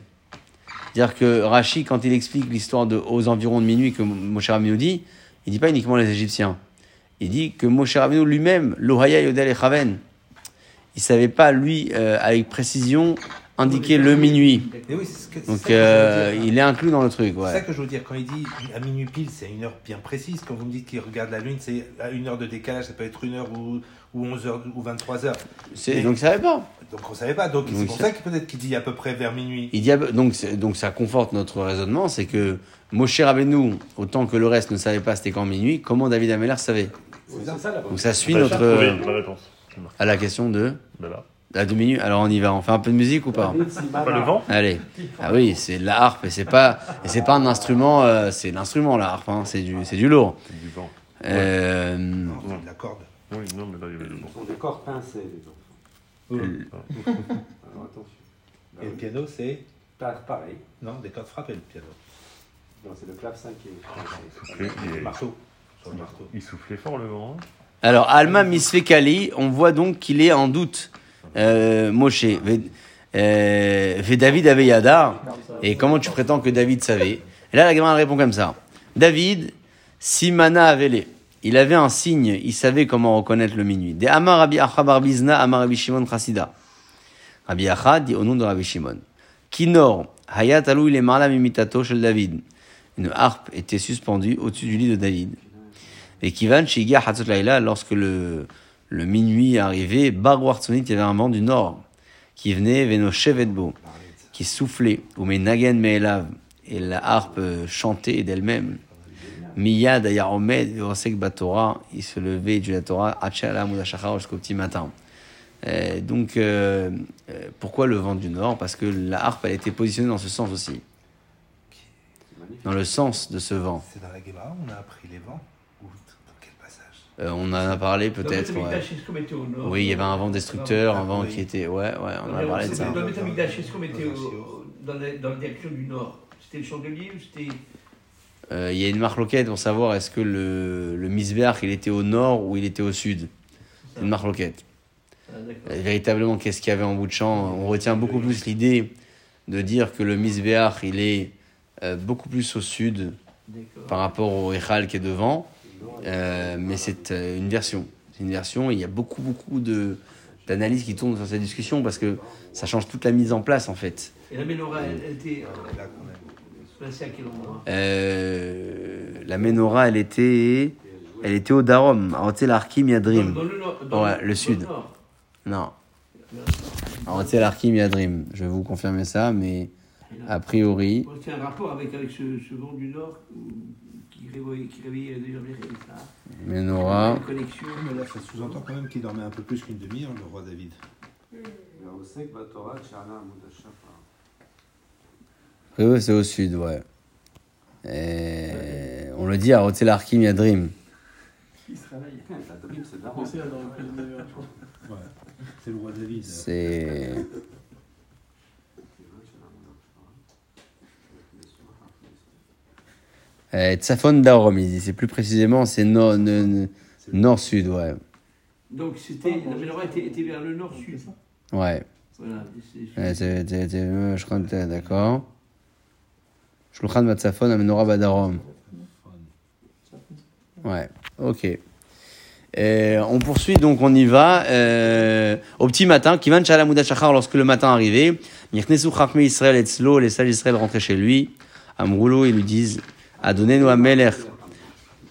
C'est-à-dire que Rashi, quand il explique l'histoire de aux environs de minuit que Moshe Rabbeinu dit, il dit pas uniquement les Égyptiens. Il dit que Moshe Rabbeinu lui-même, Lo Ayayodea les Chaven, il savait pas lui euh, avec précision indiquer le minuit. Et oui, c'est ce que- Donc euh, il est inclus dans le truc, C'est ça que je veux dire. Quand il dit à minuit pile, c'est une heure bien précise. Quand vous me dites qu'il regarde la lune, c'est à une heure de décalage. Ça peut être une heure ou, ou 11 heures ou 23 heures. C'est- Donc ça savait pas. Donc on savait pas. Donc c'est pour ça- ça que peut-être qu'il dit à peu près vers minuit. Il dit, donc, donc ça conforte notre raisonnement, c'est que Moshe Rabbeinu, autant que le reste ne savait pas c'était quand minuit, comment David Ameller savait? Ça Donc ça suit Bah, notre euh, la réponse. à la question de là. la deux minutes. Alors on y va, on fait un peu de musique ou pas? Pas le vent? Allez. Ah oui, c'est de la harpe et c'est pas et c'est pas un instrument, euh, c'est l'instrument la harpe, hein, c'est du c'est du lourd. C'est du vent. Euh, Non, c'est de la corde. Oui, non, mais là, il y avait le vent. Ce sont des cordes pincées, les enfants. Alors attention. Et le piano, c'est? Pas pareil. non des cordes frappées le piano. Non, c'est le clavecin qui est. est- Le marteau. Sur le marteau. Il soufflait fort le vent. alors Alma Misfekali, on voit donc qu'il est en doute. Euh, Moshe, Ve- euh, David avait Yadar. Et comment tu prétends que David savait? Et là la gamin répond comme ça. David, Simana Avele. Il avait un signe, il savait comment reconnaître le minuit. De Amar Rabbi Acha Bar Bizna, Amar Rabbi Shimon Chassida. Rabbi Acha dit au nom de Rabbi Shimon. Kinor, Hayat alou il est marla imitato shel David. Une harpe était suspendue au-dessus du lit de David. Et Kivan, Shiga Hatzot Laila, lorsque le, le minuit est arrivé, Bar Tzonit, il y avait un vent du nord qui venait, Veno Shevetbo, qui soufflait, ou Menagen Meelav, et la harpe euh, chantait d'elle-même. Miyad Ayaromed, Verosek Batora, il se levait du la Torah, Hachala Mudashachar jusqu'au petit matin. Euh, donc, euh, euh, pourquoi le vent du nord? Parce que la harpe, elle était positionnée dans ce sens aussi. Dans le sens de ce vent. C'est dans la Gemara, on a appris les vents ou dans quel passage Euh, on en a parlé peut-être. Ouais. Oui, il y avait un vent destructeur, un vent Oui. qui était. Ouais, ouais, on a parlé de ça. Dans le Betamikdash, est-ce qu'on était au- dans la dans la direction du nord C'était le chandelier ou c'était. Euh, Il y a une marloquette pour savoir est-ce que le, le il était au nord ou il était au sud? C'est une marloquette. Ah, d'accord. Euh, Véritablement, qu'est-ce qu'il y avait en bout de champ? On retient beaucoup plus l'idée de dire que le Misbeach, il est euh, beaucoup plus au sud par rapport au Echal qui est devant. Euh, mais c'est euh, une version. C'est une version et il y a beaucoup, beaucoup de d'analyses qui tournent sur cette discussion parce que ça change toute la mise en place en fait. Et la menorah, elle, elle était Là, quand même. placée à quel endroit Euh, la menorah, elle était, elle était au Darom, à Arkim dans, Yadrim. dans le nord. Dans Ouais, le sud. nord. Non, à Arkim Yadrim. Je vais vous confirmer ça, mais a priori, C'est un rapport avec, avec ce, ce vent du nord qui réveillait, ça. connexion. Mais là, ça sous-entend quand même qu'il dormait un peu plus qu'une demi-heure, le roi David. Eux, c'est au sud, ouais. Et on le dit à Hotel Arkim Yadrim. Il se réveille? La Dobim, c'est de-. Ouais. C'est le roi David. C'est. Tsafon Darom, il dit. C'est plus précisément, c'est nord-sud, ouais. Donc c'était, la menorah était, était vers le nord-sud. Ouais. Voilà. c'est- Ouais, c'est- euh, je crois que t'es d'accord. Shulchan Matzafon Amenora Badarom. Ouais, ok. Euh, on poursuit, donc on y va. Euh, au petit matin, Kivan Shalamouda Shachar, lorsque le matin arrivait, Mirknesu Chachme Israël et Tzlo, les sages d'Israël rentraient chez lui. Amroulo, ils lui disent Adonnez-nous à Meler.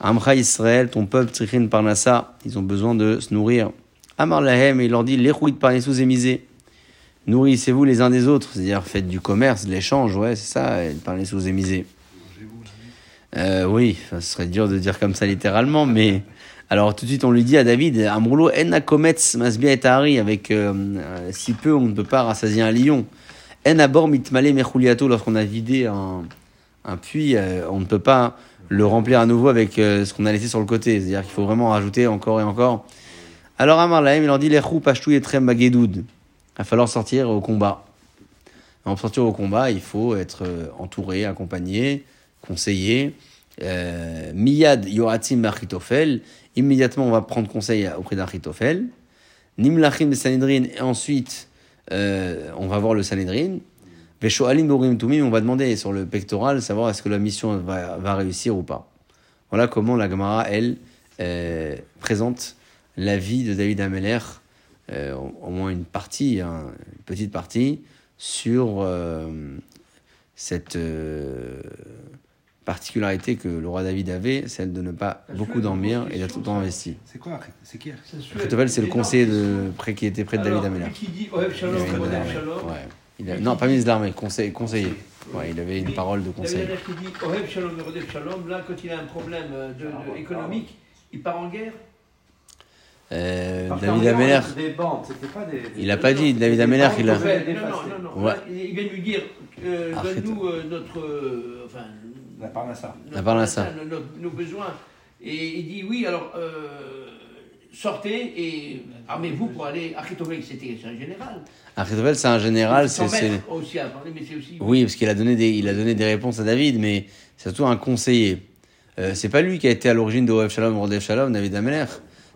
Amcha Israël, ton peuple, Trichin Parnassa, ils ont besoin de se nourrir. Amar Lahem, il leur dit L'Echouit Parnessou Zémisé. Nourrissez-vous les uns des autres, c'est-à-dire faites du commerce, de l'échange, ouais, c'est ça, et parler sous émisé. Euh, oui, ce serait dur de dire comme ça littéralement, mais Alors tout de suite on lui dit à David, Amroulo en akometz masbia et avec euh, euh, si peu on ne peut pas rassasier un lion. En abor mitmale mechuliato, lorsqu'on a vidé un, un puits, euh, on ne peut pas le remplir à nouveau avec euh, ce qu'on a laissé sur le côté. C'est-à-dire qu'il faut vraiment rajouter encore et encore. Alors Amar Lahem, il leur dit, les pashtou et trem magedoud. Il va falloir sortir au combat. En sortir au combat, il faut être euh, entouré, accompagné, conseillé. Miyad yoratim achitofel. Immédiatement, on va prendre conseil auprès d'Achitofel. Nimlachim de Sanhedrin. Et ensuite, on va voir le Sanhedrin. On va demander sur le pectoral, savoir est-ce que la mission va, va réussir ou pas. Voilà comment la Gemara, elle, euh, présente la vie de David Ameller, euh, au au moins une partie, hein, une petite partie, sur euh, cette particularité que le roi David avait, celle de ne pas beaucoup dormir et d'être tout le temps investi. C'est quoi C'est qui c'est le conseiller de, près, qui était près de David Ameller. qui dit Shalom. Shalom. Il a- non, pas ministre de l'armée, conseiller. conseiller. Ouais, il avait une parole de conseil. David Ameller qui dit Ohev Shalom, Shalom. Là, quand il a un problème euh, de, de- économique, il part en guerre. Euh, David Ameller, il a pas dit, David Ameller, il a. Non, non, non. Ouais. Là, il vient lui dire euh, Arrête. Donne-nous euh, notre. euh, enfin, La parnassa. La parnassa. nos- nos, nos besoins. Et il dit Oui, alors. Euh, Sortez et armez-vous pour aller. Achitophel, c'était c'est un général. Achitophel, c'est un général, c'est. aussi à parler, mais c'est aussi. Oui, parce qu'il a donné des, il a donné des réponses à David, mais c'est surtout un conseiller. Euh, c'est pas lui qui a été à l'origine de Shalom, Rodef Shalom, David Ameller.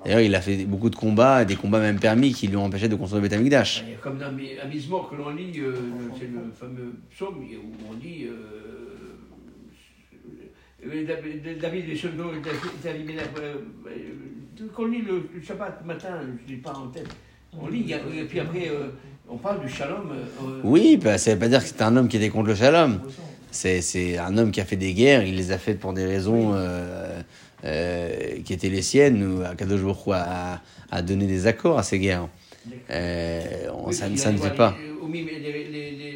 D'ailleurs, il a fait beaucoup de combats, des combats même permis qui lui ont empêché de construire le a Comme dans Ami- à Mizmor que l'on lit, euh, c'est le fameux psaume où on dit euh, euh, David- David les Chenot, David Euh, qu'on lit le, le Shabbat matin, je ne l'ai pas en tête. On lit, et puis après, euh, on parle du shalom. euh, Oui, bah, ça veut pas dire que c'était un homme qui était contre le Shalom. C'est, c'est un homme qui a fait des guerres, il les a faites pour des raisons euh, qui étaient les siennes, ou Akadosh Baruch a, a donné des accords à ces guerres. On- ça, ça ne fait pas.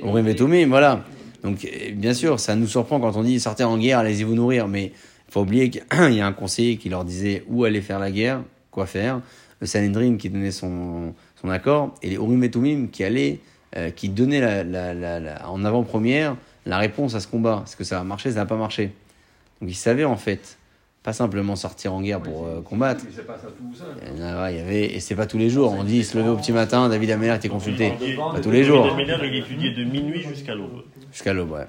Oumim et Tumim, voilà. Donc, bien sûr, ça nous surprend quand on dit sortez en guerre, allez-y vous nourrir, mais faut oublier qu'il y a un conseiller qui leur disait où aller faire la guerre, quoi faire, le Sanhedrin qui donnait son, son accord, et les Urim et Tumim qui allaient, euh, qui donnaient la, la- la- la- en avant-première la réponse à ce combat. Est-ce que ça va marcher, ça va pas marcher Donc, ils savaient en fait, pas simplement sortir en guerre pour euh, combattre. Mais c'est pas ça tout seul. Il y avait, et c'est pas tous les jours. On dit, se lever au petit matin, David Ameller était consulté. Il- Pas tous les jours. David Ameller, il étudiait de minuit jusqu'à l'aube. Jusqu'à l'aube, ouais.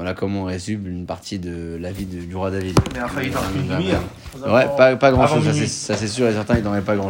Voilà comment on résume une partie de la vie de- du roi David. Mais il a failli dormir hein. Ouais, pas, pas grand chose, ça c'est sûr et certain, il n'en avait pas grand chose.